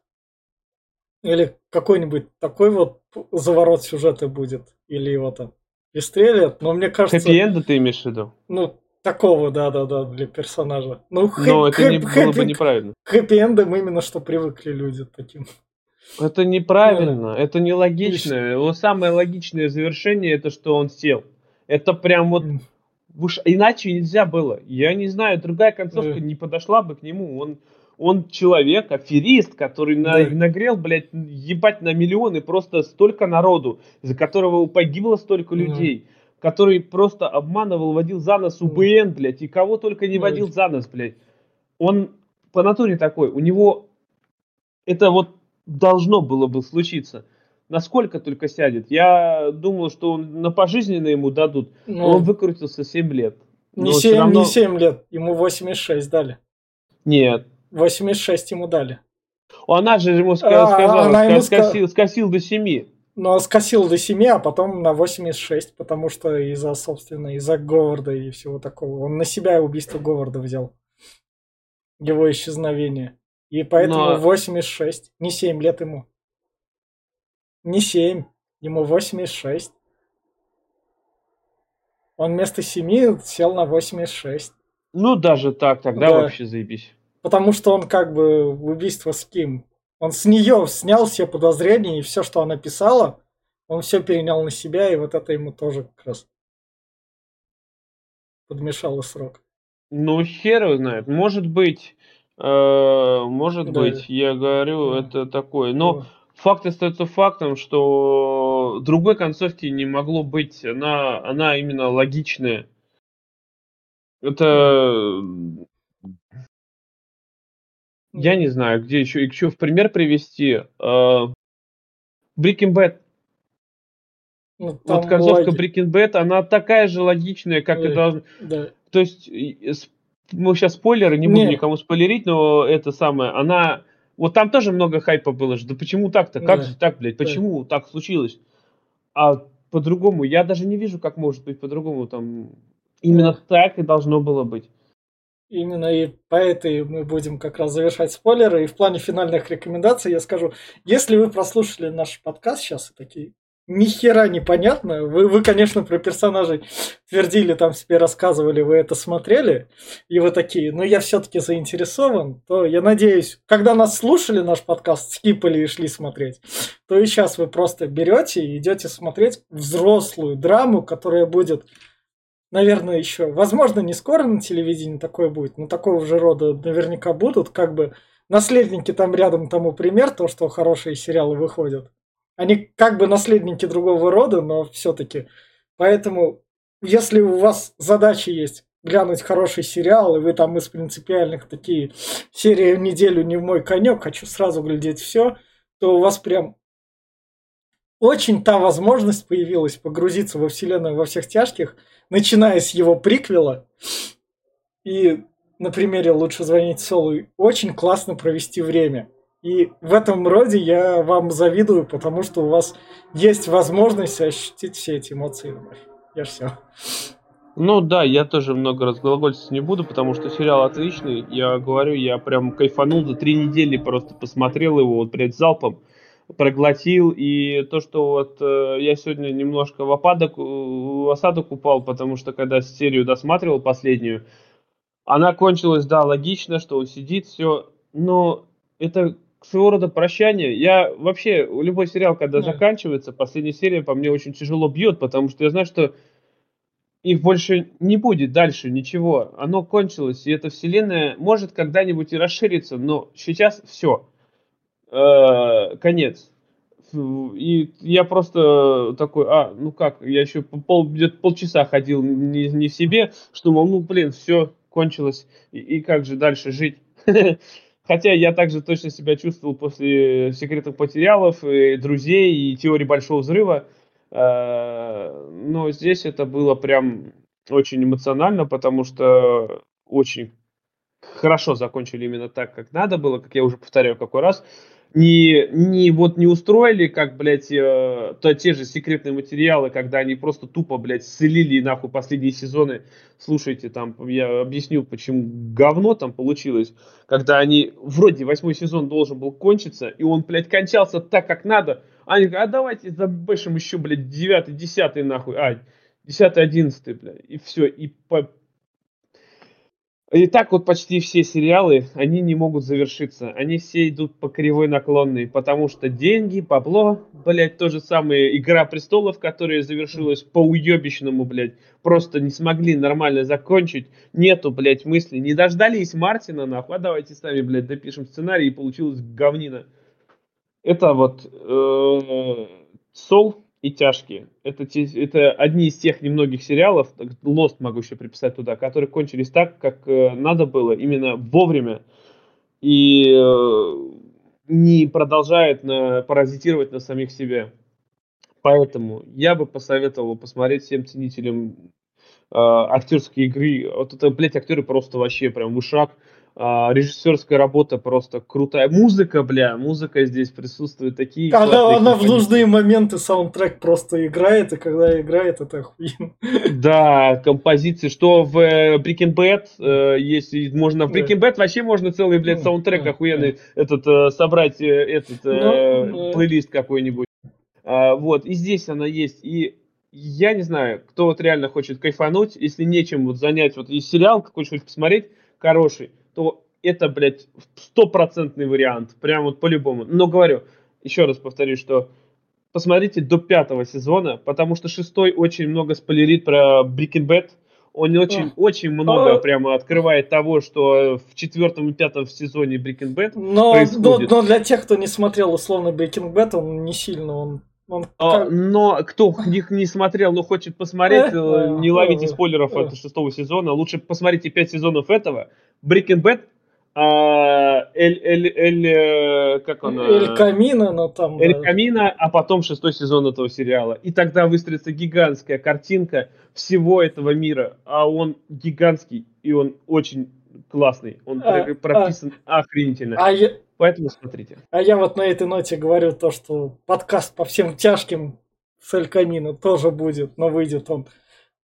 или какой-нибудь такой вот заворот сюжета будет. Или его там пристрелят. Но мне кажется... Хэппи-энда ты имеешь в виду? Ну, такого, да-да-да, для персонажа. Ну, хэ- Но это не было бы неправильно. Хэппи-эндом именно что привыкли люди таким. Это неправильно, да. это нелогично. Его самое логичное завершение это что он сел. Это прям вот Уж иначе нельзя было. Я не знаю, другая концовка не подошла бы к нему. Он он человек, аферист, который да. нагрел, блядь, ебать на миллионы просто столько народу, за которого погибло столько да. Который просто обманывал, водил за нос УБН, блядь, и кого только не водил за нос, блядь. Он по натуре такой, у него это вот должно было бы случиться. Насколько только сядет. Я думал, что он на пожизненно ему дадут, ну, он выкрутился 7 лет. Не 7, равно... не 7 лет, ему 86 дали. Нет, 86 ему дали. Она же ему сказала, а, она ему скосил, скосил до 7. Ну, скосил до 7, а потом на 86, потому что из-за, собственно, из-за Говарда и всего такого. Он на себя убийство Говарда взял. Его исчезновение. И поэтому Но... 86. Не 7 лет ему. Не 7. Ему 86. Он вместо 7 сел на 86. Ну, даже так, тогда да. вообще заебись. Потому что он как бы убийство с Ким. Он с нее снял все подозрения, и все, что она писала, он все перенял на себя, и вот это ему тоже как раз подмешало срок. Ну, хер его знает. Может быть, э, может да. быть, я говорю, да. это такое. Но да. факт остается фактом, что другой концовки не могло быть. Она, она именно логичная. Это я не знаю, где еще, еще в пример привести. Uh, Breaking Bad. Ну, вот концовка логи... Breaking Bad, она такая же логичная, как Ой, и должна. Да. То есть, мы сейчас спойлеры, не буду не. никому спойлерить, но это самое, она Вот там тоже много хайпа было же. Да почему так-то? Как да. же так, блядь? Почему да. так случилось? А по-другому, я даже не вижу, как может быть по-другому. Там именно да. так и должно было быть. Именно и по этой мы будем как раз завершать спойлеры. И в плане финальных рекомендаций я скажу, если вы прослушали наш подкаст сейчас и такие, ни хера непонятно. Вы, вы, конечно, про персонажей твердили, там себе рассказывали, вы это смотрели, и вы такие, но я все-таки заинтересован, то я надеюсь, когда нас слушали наш подкаст, скипали и шли смотреть, то и сейчас вы просто берете и идете смотреть взрослую драму, которая будет, наверное, еще, возможно, не скоро на телевидении такое будет, но такого же рода наверняка будут, как бы наследники там рядом тому пример, то, что хорошие сериалы выходят. Они как бы наследники другого рода, но все-таки. Поэтому, если у вас задача есть глянуть хороший сериал, и вы там из принципиальных такие серии в неделю не в мой конек, хочу сразу глядеть все, то у вас прям очень та возможность появилась погрузиться во вселенную во всех тяжких, начиная с его приквела. И на примере «Лучше звонить Солу» очень классно провести время. И в этом роде я вам завидую, потому что у вас есть возможность ощутить все эти эмоции. Я все. Ну да, я тоже много разглагольствовать не буду, потому что сериал отличный. Я говорю, я прям кайфанул за три недели, просто посмотрел его вот прям залпом, проглотил. И то, что вот э, я сегодня немножко в опадок, в осадок упал, потому что когда серию досматривал последнюю, она кончилась, да, логично, что он сидит, все, но это своего рода прощание. Я вообще, любой сериал, когда да. заканчивается, последняя серия по мне очень тяжело бьет, потому что я знаю, что их больше не будет дальше ничего. Оно кончилось, и эта вселенная может когда-нибудь и расшириться, но сейчас все. Э, конец. И я просто такой, а, ну как, я еще пол, где-то полчаса ходил не, не в себе, что, мол, ну, блин, все, кончилось, и, и как же дальше жить? [laughs] Хотя я также точно себя чувствовал после секретных материалов, и друзей и теории большого взрыва. Э, но здесь это было прям очень эмоционально, потому что очень хорошо закончили именно так, как надо было, как я уже повторяю какой раз не, не, вот не устроили, как, блядь, э, то, те же секретные материалы, когда они просто тупо, блядь, слили нахуй последние сезоны. Слушайте, там, я объясню, почему говно там получилось. Когда они, вроде восьмой сезон должен был кончиться, и он, блядь, кончался так, как надо. Они говорят, а давайте забэшим еще, блядь, девятый, десятый, нахуй, а, десятый, одиннадцатый, блядь, и все, и по, и так вот почти все сериалы, они не могут завершиться. Они все идут по кривой наклонной, потому что деньги, бабло, блядь, то же самое Игра Престолов, которая завершилась по уебищному, блядь, просто не смогли нормально закончить. Нету, блядь, мысли. Не дождались Мартина, нахуй, а давайте сами, блядь, допишем сценарий, и получилось говнина. Это вот э, Сол и тяжкие. Это, это одни из тех немногих сериалов, Lost могу еще приписать туда, которые кончились так, как э, надо было, именно вовремя. И э, не продолжает на, паразитировать на самих себе. Поэтому я бы посоветовал посмотреть всем ценителям э, актерской игры. Вот это, блядь, актеры просто вообще прям вышаг. А, режиссерская работа просто крутая. Музыка, бля, музыка здесь присутствует такие. Когда она в нужные моменты саундтрек просто играет, и когда играет, это охуенно. Да, композиции, что в э, Breaking Bad, э, если можно в Breaking Bad вообще можно целый, блядь, саундтрек охуенный этот э, собрать этот ну, плейлист какой-нибудь. А, вот, и здесь она есть. И я не знаю, кто вот реально хочет кайфануть, если нечем вот занять, вот есть сериал какой-нибудь посмотреть, хороший, то это, блядь, стопроцентный вариант. Прям вот по-любому. Но говорю, еще раз повторюсь, что посмотрите до пятого сезона, потому что шестой очень много спойлерит про Breaking Bad. Он очень, а. очень много а. прямо открывает того, что в четвертом и пятом сезоне Breaking Bad но, происходит. Но, но для тех, кто не смотрел условно Breaking Bad, он не сильно, он он а, но кто их не смотрел, но хочет посмотреть, э, не ловите спойлеров от шестого сезона. Лучше посмотрите пять сезонов этого. Bad, а, Эль, Эль, Эль, э, как она? Эль Камина, но там. Эль да. Камина, а потом шестой сезон этого сериала. И тогда выстроится гигантская картинка всего этого мира. А он гигантский, и он очень классный. Он а, прописан а, охренительно. А я, Поэтому смотрите. А я вот на этой ноте говорю то, что подкаст по всем тяжким с Эльканина тоже будет, но выйдет он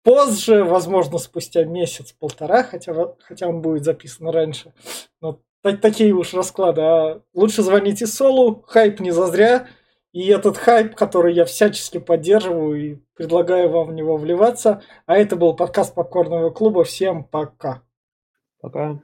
позже, возможно, спустя месяц-полтора, хотя, хотя он будет записан раньше. Но такие уж расклады. А лучше звоните Солу, хайп не зазря. И этот хайп, который я всячески поддерживаю и предлагаю вам в него вливаться. А это был подкаст Покорного клуба. Всем пока. Пока.